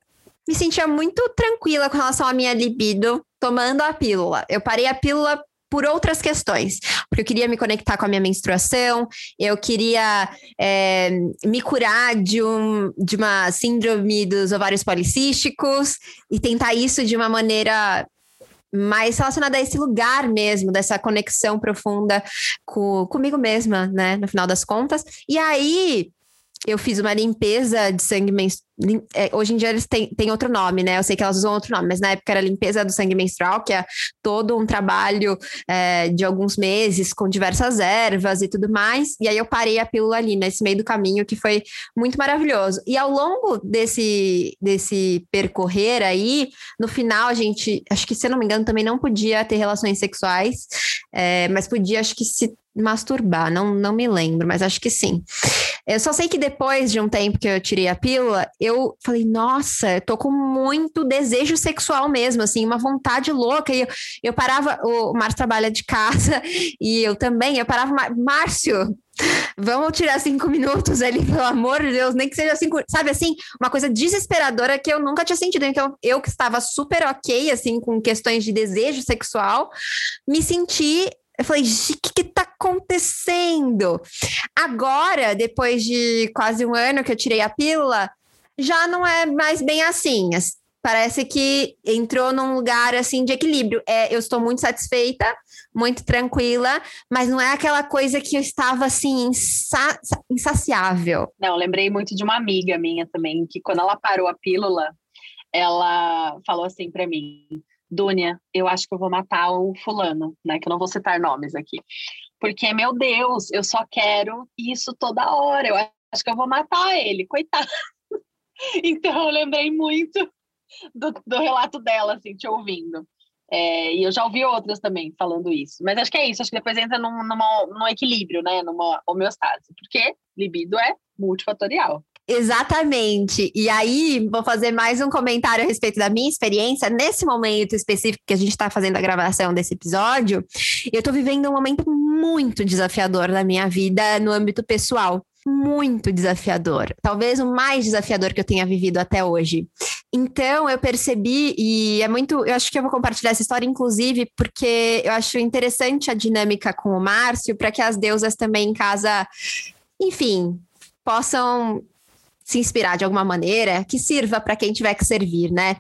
me sentia muito tranquila com relação à minha libido tomando a pílula. Eu parei a pílula por outras questões, porque eu queria me conectar com a minha menstruação, eu queria é, me curar de, um, de uma síndrome dos ovários policísticos e tentar isso de uma maneira mais relacionada a esse lugar mesmo, dessa conexão profunda com, comigo mesma, né, no final das contas. E aí eu fiz uma limpeza de sangue menstrual. É, hoje em dia eles têm, têm outro nome, né? Eu sei que elas usam outro nome, mas na época era limpeza do sangue menstrual, que é todo um trabalho é, de alguns meses com diversas ervas e tudo mais. E aí eu parei a pílula ali, nesse meio do caminho, que foi muito maravilhoso. E ao longo desse, desse percorrer aí, no final a gente, acho que se eu não me engano, também não podia ter relações sexuais, é, mas podia, acho que se masturbar, não, não me lembro, mas acho que sim. Eu só sei que depois de um tempo que eu tirei a pílula, eu falei, nossa, eu tô com muito desejo sexual mesmo, assim, uma vontade louca. E eu, eu parava, o Márcio trabalha de casa, [laughs] e eu também, eu parava, Márcio, Vamos tirar cinco minutos ali, pelo amor de Deus, nem que seja cinco, sabe assim, uma coisa desesperadora que eu nunca tinha sentido. Então, eu que estava super ok, assim, com questões de desejo sexual, me senti eu falei, o que, que tá acontecendo? Agora, depois de quase um ano que eu tirei a pílula, já não é mais bem assim. Parece que entrou num lugar assim de equilíbrio. É, eu estou muito satisfeita, muito tranquila, mas não é aquela coisa que eu estava assim insa insaciável. Não, lembrei muito de uma amiga minha também, que quando ela parou a pílula, ela falou assim para mim: Dúnia, eu acho que eu vou matar o fulano, né? Que eu não vou citar nomes aqui. Porque, meu Deus, eu só quero isso toda hora. Eu acho que eu vou matar ele, coitado. [laughs] então, eu lembrei muito do, do relato dela, assim, te ouvindo. É, e eu já ouvi outras também falando isso. Mas acho que é isso, acho que depois entra num, numa, num equilíbrio, né? Numa homeostase. Porque libido é multifatorial. Exatamente. E aí, vou fazer mais um comentário a respeito da minha experiência. Nesse momento específico que a gente está fazendo a gravação desse episódio, eu estou vivendo um momento muito desafiador na minha vida no âmbito pessoal. Muito desafiador. Talvez o mais desafiador que eu tenha vivido até hoje. Então, eu percebi, e é muito. Eu acho que eu vou compartilhar essa história, inclusive, porque eu acho interessante a dinâmica com o Márcio, para que as deusas também em casa, enfim, possam se inspirar de alguma maneira, que sirva para quem tiver que servir, né?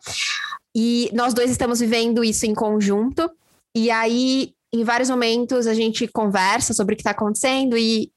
E nós dois estamos vivendo isso em conjunto, e aí, em vários momentos, a gente conversa sobre o que está acontecendo e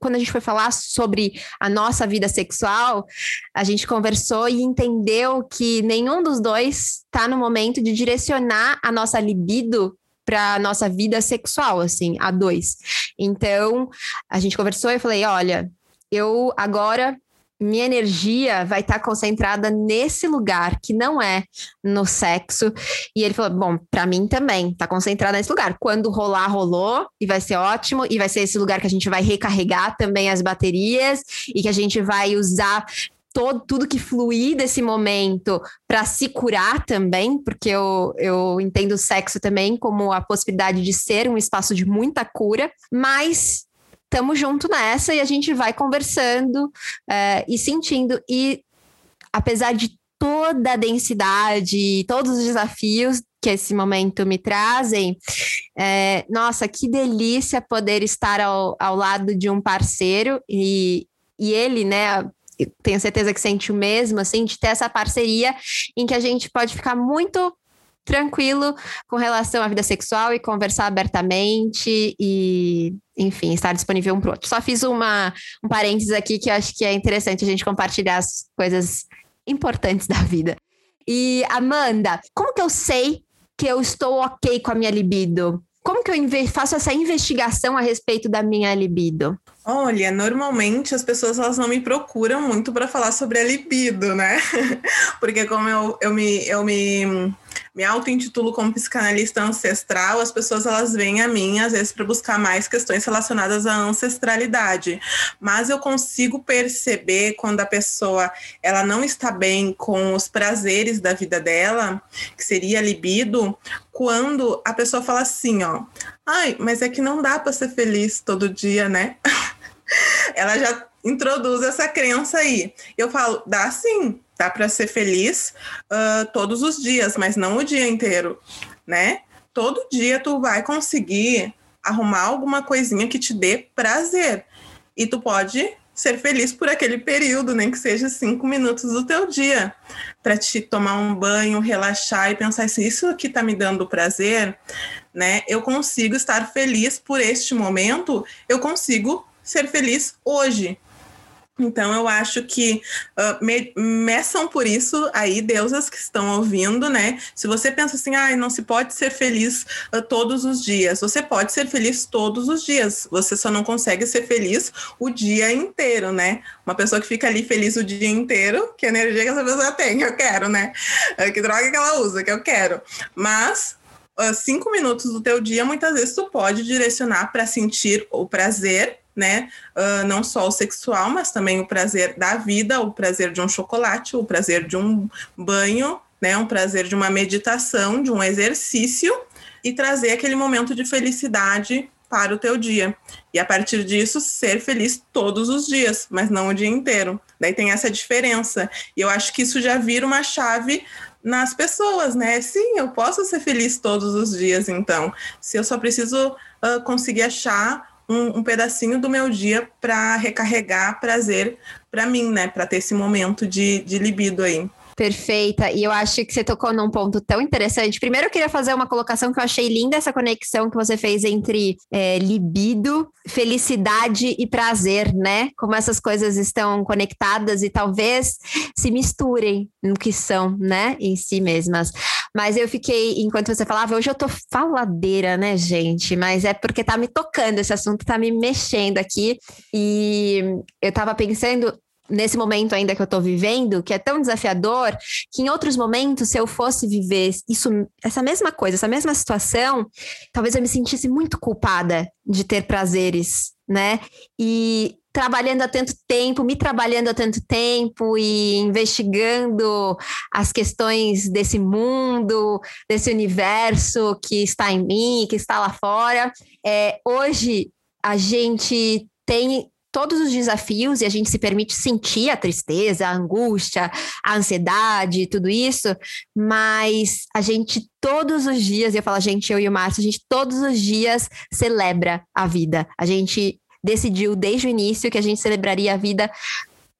quando a gente foi falar sobre a nossa vida sexual, a gente conversou e entendeu que nenhum dos dois está no momento de direcionar a nossa libido para nossa vida sexual, assim, a dois. Então, a gente conversou e eu falei: olha, eu agora minha energia vai estar tá concentrada nesse lugar que não é no sexo. E ele falou: bom, para mim também, tá concentrada nesse lugar. Quando rolar, rolou, e vai ser ótimo, e vai ser esse lugar que a gente vai recarregar também as baterias e que a gente vai usar todo, tudo que fluir desse momento para se curar também, porque eu, eu entendo o sexo também como a possibilidade de ser um espaço de muita cura, mas estamos junto nessa e a gente vai conversando é, e sentindo. E apesar de toda a densidade, todos os desafios que esse momento me trazem, é, nossa, que delícia poder estar ao, ao lado de um parceiro e, e ele, né? Tenho certeza que sente o mesmo, assim, de ter essa parceria em que a gente pode ficar muito tranquilo com relação à vida sexual e conversar abertamente e, enfim, estar disponível um para o outro. Só fiz uma, um parênteses aqui que eu acho que é interessante a gente compartilhar as coisas importantes da vida. E, Amanda, como que eu sei que eu estou ok com a minha libido? Como que eu faço essa investigação a respeito da minha libido? Olha, normalmente as pessoas elas não me procuram muito para falar sobre a libido, né? [laughs] Porque como eu, eu me, eu me me auto-intitulo como psicanalista ancestral, as pessoas elas vêm a mim às vezes para buscar mais questões relacionadas à ancestralidade, mas eu consigo perceber quando a pessoa ela não está bem com os prazeres da vida dela, que seria libido, quando a pessoa fala assim, ó, ai, mas é que não dá para ser feliz todo dia, né? [laughs] ela já introduz essa crença aí. Eu falo, dá sim, dá para ser feliz uh, todos os dias, mas não o dia inteiro, né? Todo dia tu vai conseguir arrumar alguma coisinha que te dê prazer. E tu pode ser feliz por aquele período, nem que seja cinco minutos do teu dia, para te tomar um banho, relaxar e pensar se isso aqui está me dando prazer, né? Eu consigo estar feliz por este momento, eu consigo ser feliz hoje. Então, eu acho que uh, me, meçam por isso aí, deusas que estão ouvindo, né? Se você pensa assim, ah, não se pode ser feliz uh, todos os dias, você pode ser feliz todos os dias, você só não consegue ser feliz o dia inteiro, né? Uma pessoa que fica ali feliz o dia inteiro, que energia que essa pessoa tem, eu quero, né? Uh, que droga que ela usa, que eu quero. Mas cinco minutos do teu dia, muitas vezes tu pode direcionar para sentir o prazer né? Uh, não só o sexual, mas também o prazer da vida, o prazer de um chocolate, o prazer de um banho, né? Um prazer de uma meditação, de um exercício e trazer aquele momento de felicidade para o teu dia. E a partir disso, ser feliz todos os dias, mas não o dia inteiro. Daí tem essa diferença. E eu acho que isso já vira uma chave nas pessoas, né? Sim, eu posso ser feliz todos os dias, então. Se eu só preciso uh, conseguir achar um, um pedacinho do meu dia para recarregar prazer para mim, né? Para ter esse momento de, de libido aí. Perfeita. E eu acho que você tocou num ponto tão interessante. Primeiro, eu queria fazer uma colocação que eu achei linda essa conexão que você fez entre é, libido, felicidade e prazer, né? Como essas coisas estão conectadas e talvez se misturem no que são, né? Em si mesmas. Mas eu fiquei, enquanto você falava, hoje eu tô faladeira, né, gente? Mas é porque tá me tocando, esse assunto tá me mexendo aqui. E eu tava pensando, nesse momento ainda que eu estou vivendo, que é tão desafiador, que em outros momentos, se eu fosse viver isso, essa mesma coisa, essa mesma situação, talvez eu me sentisse muito culpada de ter prazeres, né? E trabalhando há tanto tempo, me trabalhando há tanto tempo e investigando as questões desse mundo, desse universo que está em mim, que está lá fora. É, hoje a gente tem todos os desafios e a gente se permite sentir a tristeza, a angústia, a ansiedade, tudo isso, mas a gente todos os dias, eu falo a gente, eu e o Márcio, a gente todos os dias celebra a vida. A gente decidiu desde o início que a gente celebraria a vida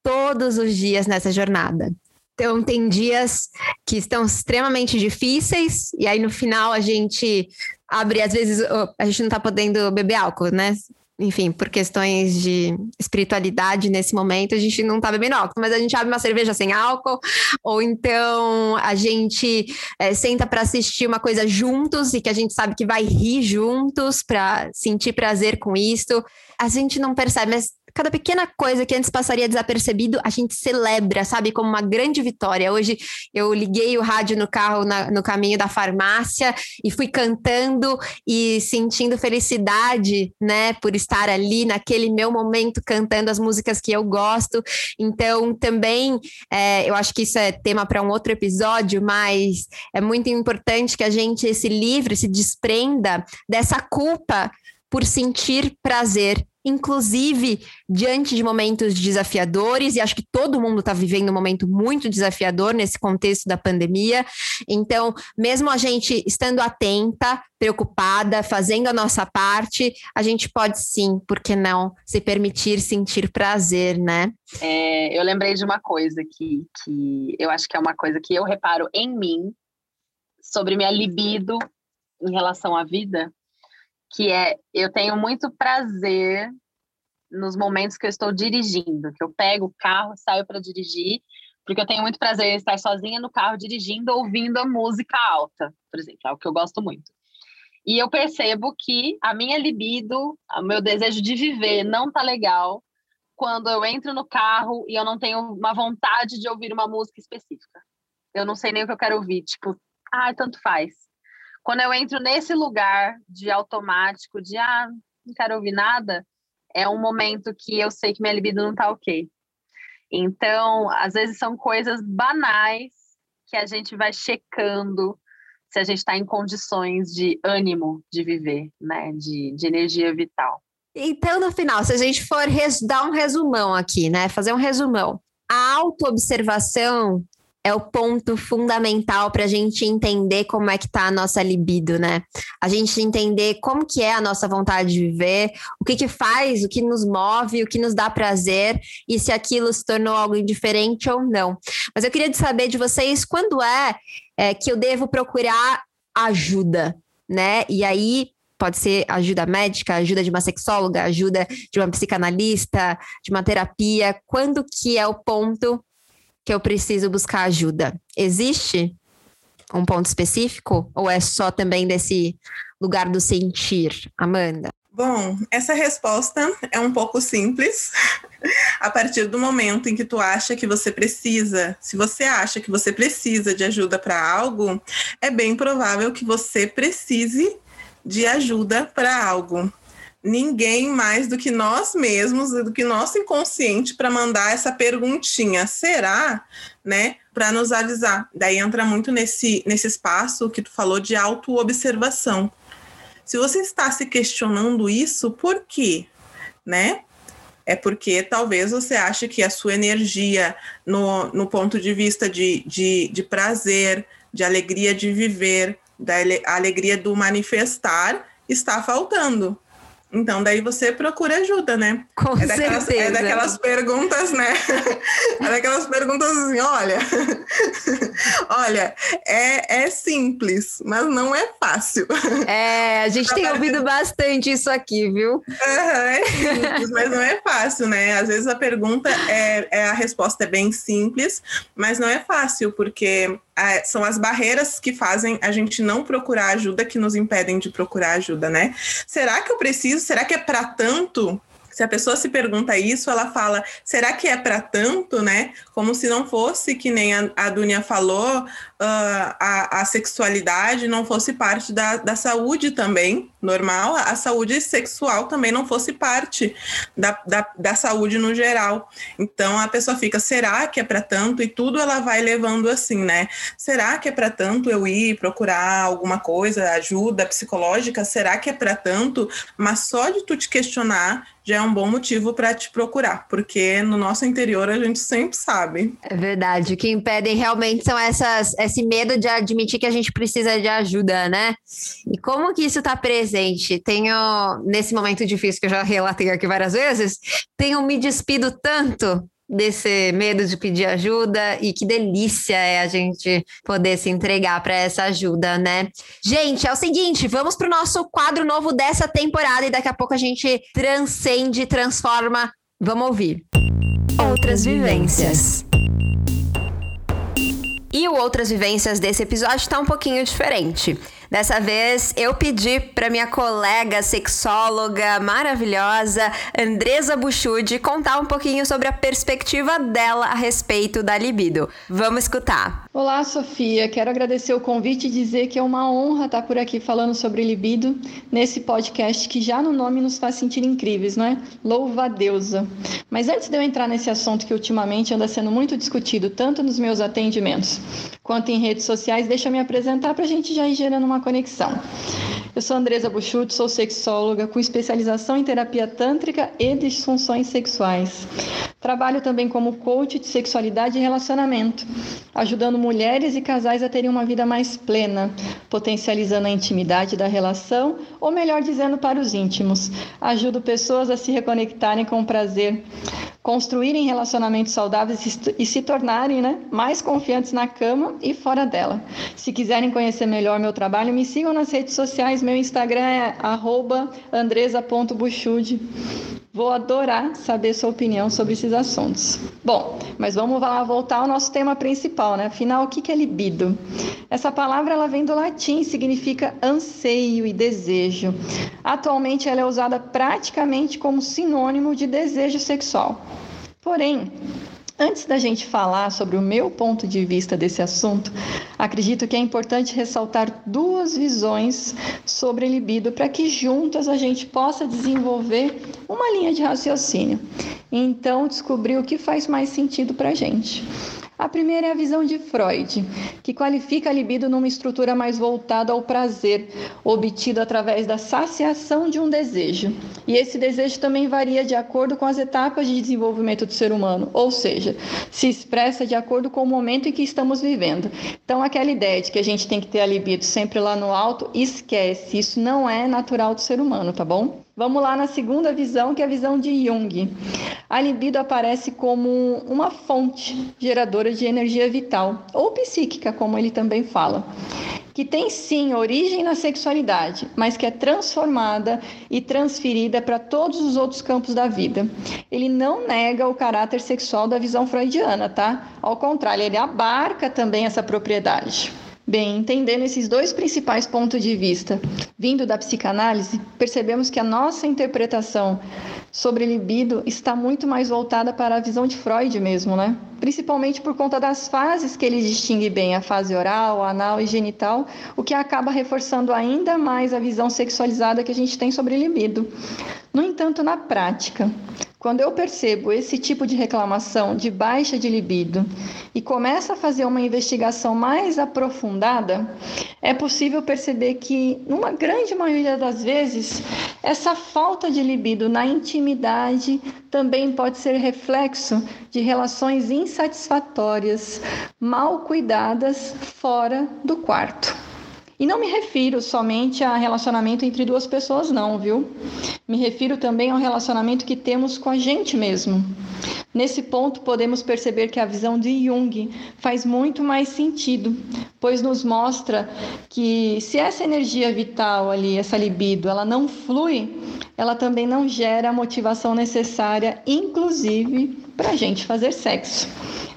todos os dias nessa jornada. Então, tem dias que estão extremamente difíceis, e aí no final a gente abre, às vezes a gente não está podendo beber álcool, né? Enfim, por questões de espiritualidade nesse momento, a gente não tá bebendo álcool, mas a gente abre uma cerveja sem álcool, ou então a gente é, senta para assistir uma coisa juntos e que a gente sabe que vai rir juntos para sentir prazer com isso. A gente não percebe, mas cada pequena coisa que antes passaria desapercebido, a gente celebra, sabe, como uma grande vitória. Hoje eu liguei o rádio no carro na, no caminho da farmácia e fui cantando e sentindo felicidade, né, por estar ali naquele meu momento cantando as músicas que eu gosto. Então, também é, eu acho que isso é tema para um outro episódio, mas é muito importante que a gente se livre, se desprenda dessa culpa por sentir prazer inclusive diante de momentos desafiadores, e acho que todo mundo está vivendo um momento muito desafiador nesse contexto da pandemia. Então, mesmo a gente estando atenta, preocupada, fazendo a nossa parte, a gente pode sim, por que não, se permitir sentir prazer, né? É, eu lembrei de uma coisa que, que eu acho que é uma coisa que eu reparo em mim sobre minha libido em relação à vida, que é eu tenho muito prazer nos momentos que eu estou dirigindo, que eu pego o carro, saio para dirigir, porque eu tenho muito prazer em estar sozinha no carro dirigindo, ouvindo a música alta, por exemplo, é o que eu gosto muito. E eu percebo que a minha libido, o meu desejo de viver não tá legal quando eu entro no carro e eu não tenho uma vontade de ouvir uma música específica. Eu não sei nem o que eu quero ouvir, tipo, ah, tanto faz. Quando eu entro nesse lugar de automático, de ah, não quero ouvir nada, é um momento que eu sei que minha libido não tá ok. Então, às vezes são coisas banais que a gente vai checando se a gente está em condições de ânimo de viver, né? De, de energia vital. Então, no final, se a gente for dar um resumão aqui, né? Fazer um resumão. A autoobservação é o ponto fundamental para a gente entender como é que está a nossa libido, né? A gente entender como que é a nossa vontade de viver, o que que faz, o que nos move, o que nos dá prazer e se aquilo se tornou algo indiferente ou não. Mas eu queria saber de vocês quando é, é que eu devo procurar ajuda, né? E aí pode ser ajuda médica, ajuda de uma sexóloga, ajuda de uma psicanalista, de uma terapia. Quando que é o ponto que eu preciso buscar ajuda? Existe um ponto específico ou é só também desse lugar do sentir, Amanda? Bom, essa resposta é um pouco simples. A partir do momento em que tu acha que você precisa, se você acha que você precisa de ajuda para algo, é bem provável que você precise de ajuda para algo ninguém mais do que nós mesmos, do que nosso inconsciente para mandar essa perguntinha, será, né, para nos avisar. Daí entra muito nesse nesse espaço que tu falou de autoobservação. Se você está se questionando isso, por quê? Né? É porque talvez você ache que a sua energia, no, no ponto de vista de, de, de prazer, de alegria de viver, da alegria do manifestar, está faltando. Então, daí você procura ajuda, né? Com é daquelas, certeza. É daquelas perguntas, né? é daquelas perguntas assim, olha, [laughs] olha, é, é simples, mas não é fácil. É, a gente tem ouvido [laughs] bastante isso aqui, viu? Uhum, é simples, mas não é fácil, né? Às vezes a pergunta é, é a resposta é bem simples, mas não é fácil, porque é, são as barreiras que fazem a gente não procurar ajuda que nos impedem de procurar ajuda, né? Será que eu preciso? Será que é para tanto? Se a pessoa se pergunta isso, ela fala: será que é para tanto, né? Como se não fosse, que nem a, a Dunia falou, uh, a, a sexualidade não fosse parte da, da saúde também, normal, a saúde sexual também não fosse parte da, da, da saúde no geral. Então a pessoa fica: será que é para tanto? E tudo ela vai levando assim, né? Será que é para tanto eu ir procurar alguma coisa, ajuda psicológica? Será que é para tanto? Mas só de tu te questionar já é um bom motivo para te procurar, porque no nosso interior a gente sempre sabe. É verdade. O que impedem realmente são essas, esse medo de admitir que a gente precisa de ajuda, né? E como que isso está presente? Tenho, nesse momento difícil que eu já relatei aqui várias vezes, tenho me despido tanto desse medo de pedir ajuda e que delícia é a gente poder se entregar para essa ajuda, né? Gente, é o seguinte, vamos para o nosso quadro novo dessa temporada e daqui a pouco a gente transcende, transforma. Vamos ouvir. Outras vivências. E o Outras Vivências desse episódio está um pouquinho diferente. Dessa vez eu pedi para minha colega sexóloga maravilhosa, Andresa Buchud, contar um pouquinho sobre a perspectiva dela a respeito da libido. Vamos escutar. Olá, Sofia. Quero agradecer o convite e dizer que é uma honra estar por aqui falando sobre libido nesse podcast que já no nome nos faz sentir incríveis, não é? Louva a deusa. Mas antes de eu entrar nesse assunto que ultimamente anda sendo muito discutido tanto nos meus atendimentos quanto em redes sociais, deixa eu me apresentar para a gente já ir gerando uma conexão. Eu sou Andresa Buchut, sou sexóloga com especialização em terapia tântrica e disfunções sexuais. Trabalho também como coach de sexualidade e relacionamento, ajudando mulheres e casais a terem uma vida mais plena, potencializando a intimidade da relação, ou melhor dizendo, para os íntimos. Ajudo pessoas a se reconectarem com o prazer, construírem relacionamentos saudáveis e se tornarem né, mais confiantes na cama e fora dela. Se quiserem conhecer melhor meu trabalho, me sigam nas redes sociais. Meu Instagram é andresa.buchude. Vou adorar saber sua opinião sobre esses assuntos. Bom, mas vamos lá voltar ao nosso tema principal, né? Afinal, o que é libido? Essa palavra ela vem do latim, significa anseio e desejo. Atualmente ela é usada praticamente como sinônimo de desejo sexual. Porém, Antes da gente falar sobre o meu ponto de vista desse assunto, acredito que é importante ressaltar duas visões sobre libido para que juntas a gente possa desenvolver uma linha de raciocínio. Então, descobrir o que faz mais sentido para a gente. A primeira é a visão de Freud, que qualifica a libido numa estrutura mais voltada ao prazer, obtido através da saciação de um desejo. E esse desejo também varia de acordo com as etapas de desenvolvimento do ser humano, ou seja, se expressa de acordo com o momento em que estamos vivendo. Então, aquela ideia de que a gente tem que ter a libido sempre lá no alto, esquece, isso não é natural do ser humano, tá bom? Vamos lá na segunda visão, que é a visão de Jung. A libido aparece como uma fonte geradora de energia vital, ou psíquica, como ele também fala, que tem sim origem na sexualidade, mas que é transformada e transferida para todos os outros campos da vida. Ele não nega o caráter sexual da visão freudiana, tá? Ao contrário, ele abarca também essa propriedade. Bem, entendendo esses dois principais pontos de vista, vindo da psicanálise, percebemos que a nossa interpretação sobre libido está muito mais voltada para a visão de Freud mesmo, né? Principalmente por conta das fases que ele distingue bem, a fase oral, anal e genital, o que acaba reforçando ainda mais a visão sexualizada que a gente tem sobre libido. No entanto, na prática, quando eu percebo esse tipo de reclamação de baixa de libido e começo a fazer uma investigação mais aprofundada, é possível perceber que, numa grande maioria das vezes, essa falta de libido na intimidade também pode ser reflexo de relações insatisfatórias, mal cuidadas fora do quarto. E não me refiro somente a relacionamento entre duas pessoas, não, viu? Me refiro também ao relacionamento que temos com a gente mesmo. Nesse ponto, podemos perceber que a visão de Jung faz muito mais sentido, pois nos mostra que se essa energia vital ali, essa libido, ela não flui, ela também não gera a motivação necessária, inclusive, para a gente fazer sexo.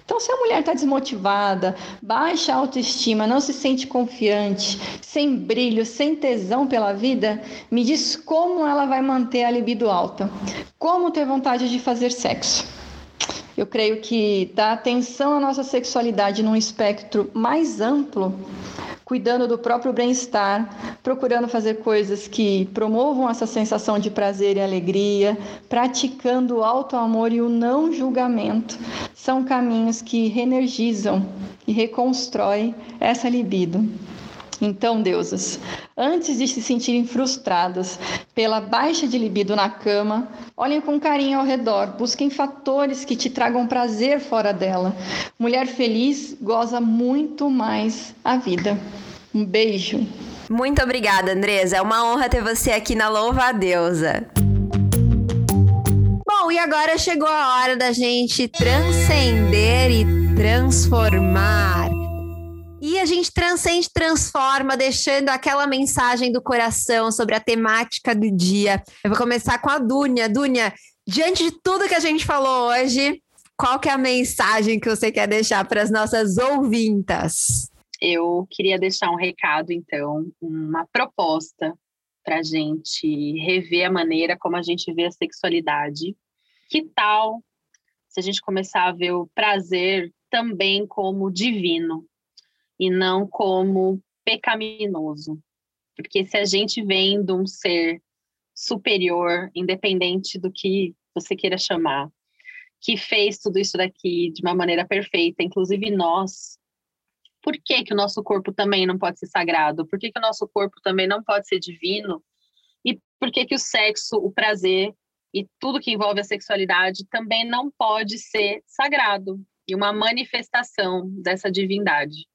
Então, se a mulher está desmotivada, baixa autoestima, não se sente confiante, sem brilho, sem tesão pela vida, me diz como ela vai manter a libido alta, como ter vontade de fazer sexo. Eu creio que dar atenção à nossa sexualidade num espectro mais amplo cuidando do próprio bem-estar, procurando fazer coisas que promovam essa sensação de prazer e alegria, praticando o alto amor e o não julgamento, são caminhos que reenergizam e reconstroem essa libido. Então, deusas, antes de se sentirem frustradas pela baixa de libido na cama, olhem com carinho ao redor, busquem fatores que te tragam prazer fora dela. Mulher feliz goza muito mais a vida. Um beijo. Muito obrigada, Andresa. É uma honra ter você aqui na Louva a Deusa. Bom, e agora chegou a hora da gente transcender e transformar. E a gente transcende, transforma, deixando aquela mensagem do coração sobre a temática do dia. Eu vou começar com a Dunia. Dunia, diante de tudo que a gente falou hoje, qual que é a mensagem que você quer deixar para as nossas ouvintas? Eu queria deixar um recado, então, uma proposta para a gente rever a maneira como a gente vê a sexualidade. Que tal se a gente começar a ver o prazer também como divino? e não como pecaminoso. Porque se a gente vem de um ser superior, independente do que você queira chamar, que fez tudo isso daqui de uma maneira perfeita, inclusive nós, por que, que o nosso corpo também não pode ser sagrado? Por que, que o nosso corpo também não pode ser divino? E por que, que o sexo, o prazer e tudo que envolve a sexualidade também não pode ser sagrado e uma manifestação dessa divindade?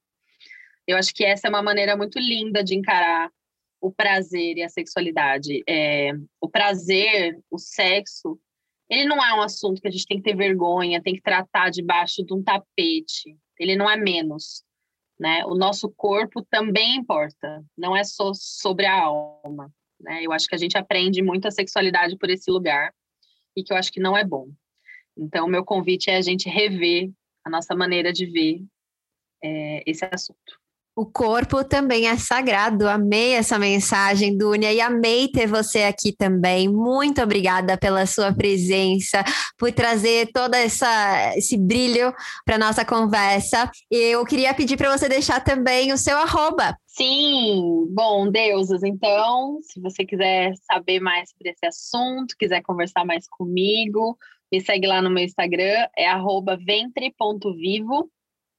Eu acho que essa é uma maneira muito linda de encarar o prazer e a sexualidade. É, o prazer, o sexo, ele não é um assunto que a gente tem que ter vergonha, tem que tratar debaixo de um tapete. Ele não é menos. Né? O nosso corpo também importa, não é só sobre a alma. Né? Eu acho que a gente aprende muito a sexualidade por esse lugar e que eu acho que não é bom. Então, meu convite é a gente rever a nossa maneira de ver é, esse assunto. O corpo também é sagrado. Amei essa mensagem, Dunia, e amei ter você aqui também. Muito obrigada pela sua presença, por trazer todo essa, esse brilho para nossa conversa. Eu queria pedir para você deixar também o seu arroba. Sim, bom, deusas, então, se você quiser saber mais sobre esse assunto, quiser conversar mais comigo, me segue lá no meu Instagram, é ventre.vivo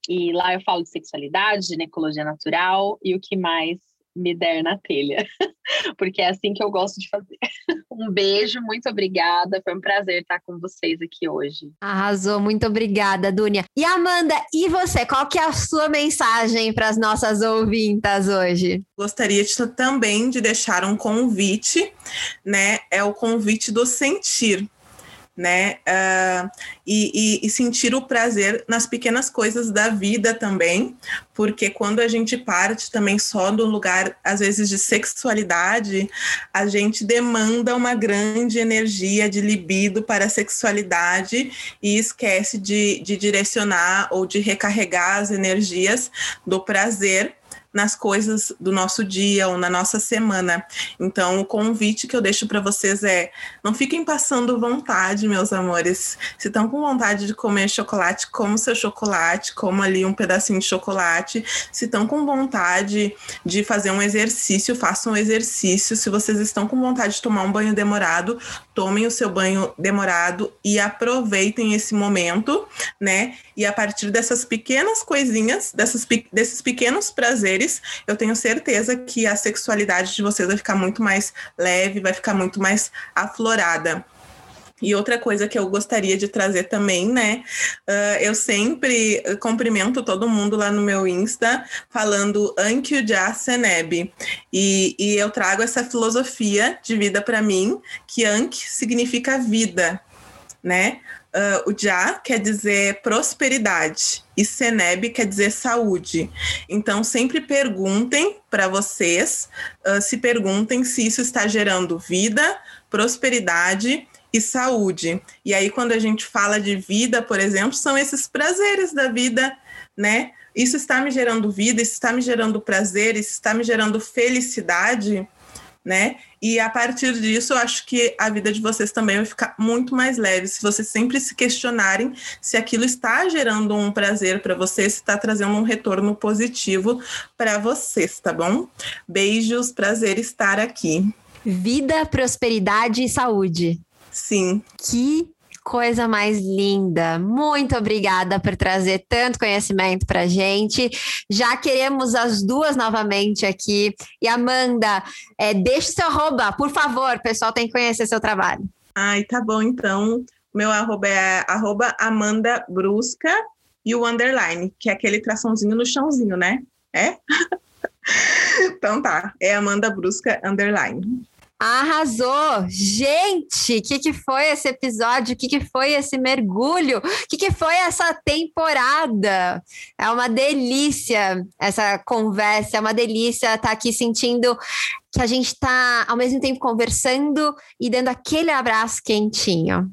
E lá eu falo de sexualidade, ginecologia natural e o que mais me der na telha, [laughs] porque é assim que eu gosto de fazer. [laughs] Um beijo, muito obrigada. Foi um prazer estar com vocês aqui hoje. Arrasou, muito obrigada, Dunia. E Amanda, e você? Qual que é a sua mensagem para as nossas ouvintas hoje? Gostaria de, também de deixar um convite, né? É o convite do sentir né? Uh, e, e, e, sentir o prazer nas pequenas coisas da vida também, porque quando a gente parte também só do lugar, às vezes, de sexualidade, a gente demanda uma grande energia de libido para a sexualidade e esquece de, de direcionar ou de recarregar as energias do prazer nas coisas do nosso dia ou na nossa semana. Então, o convite que eu deixo para vocês é: não fiquem passando vontade, meus amores. Se estão com vontade de comer chocolate, como seu chocolate, como ali um pedacinho de chocolate. Se estão com vontade de fazer um exercício, façam um exercício. Se vocês estão com vontade de tomar um banho demorado, tomem o seu banho demorado e aproveitem esse momento, né? E a partir dessas pequenas coisinhas, dessas, desses pequenos prazeres, eu tenho certeza que a sexualidade de vocês vai ficar muito mais leve, vai ficar muito mais aflorada. E outra coisa que eu gostaria de trazer também, né? Uh, eu sempre cumprimento todo mundo lá no meu Insta falando Ankyo Ja Seneb. E, e eu trago essa filosofia de vida para mim, que Anki significa vida, né? Uh, o Ja quer dizer prosperidade e Seneb quer dizer saúde. Então, sempre perguntem para vocês, uh, se perguntem se isso está gerando vida, prosperidade e saúde. E aí, quando a gente fala de vida, por exemplo, são esses prazeres da vida, né? Isso está me gerando vida, isso está me gerando prazer, isso está me gerando felicidade, né? E a partir disso, eu acho que a vida de vocês também vai ficar muito mais leve. Se vocês sempre se questionarem se aquilo está gerando um prazer para vocês, se está trazendo um retorno positivo para vocês, tá bom? Beijos, prazer estar aqui. Vida, prosperidade e saúde. Sim. Que coisa mais linda. Muito obrigada por trazer tanto conhecimento para gente. Já queremos as duas novamente aqui. E Amanda, é, deixe seu arroba, por favor. O pessoal tem que conhecer seu trabalho. Ai, tá bom, então. Meu arroba é arroba Amanda Brusca e o underline, que é aquele traçãozinho no chãozinho, né? É? [laughs] então tá, é Amanda Brusca underline. Arrasou! Gente, o que, que foi esse episódio? O que, que foi esse mergulho? O que, que foi essa temporada? É uma delícia essa conversa, é uma delícia estar aqui sentindo que a gente está ao mesmo tempo conversando e dando aquele abraço quentinho.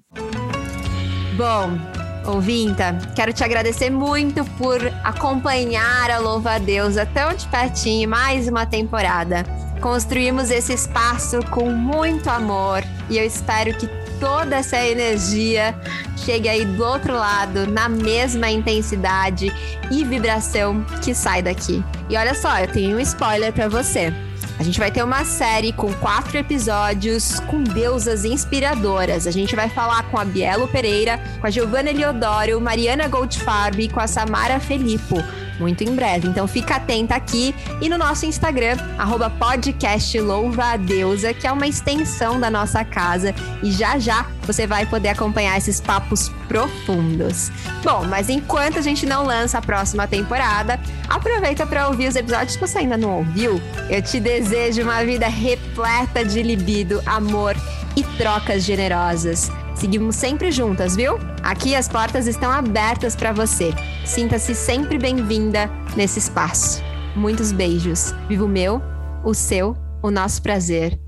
Bom, ouvinta, quero te agradecer muito por acompanhar a Louva a Deus até de pertinho mais uma temporada. Construímos esse espaço com muito amor e eu espero que toda essa energia chegue aí do outro lado na mesma intensidade e vibração que sai daqui. E olha só, eu tenho um spoiler para você. A gente vai ter uma série com quatro episódios com deusas inspiradoras. A gente vai falar com a Bielo Pereira, com a Giovanna Eliodoro, Mariana Goldfarb e com a Samara Felippo muito em breve. Então fica atenta aqui e no nosso Instagram, arroba podcast Louva a Deusa, que é uma extensão da nossa casa. E já já você vai poder acompanhar esses papos profundos. Bom, mas enquanto a gente não lança a próxima temporada, aproveita para ouvir os episódios que você ainda não ouviu. Eu te desejo uma vida repleta de libido, amor e trocas generosas. Seguimos sempre juntas, viu? Aqui as portas estão abertas para você. Sinta-se sempre bem-vinda nesse espaço. Muitos beijos. Viva o meu, o seu, o nosso prazer.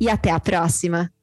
E até a próxima!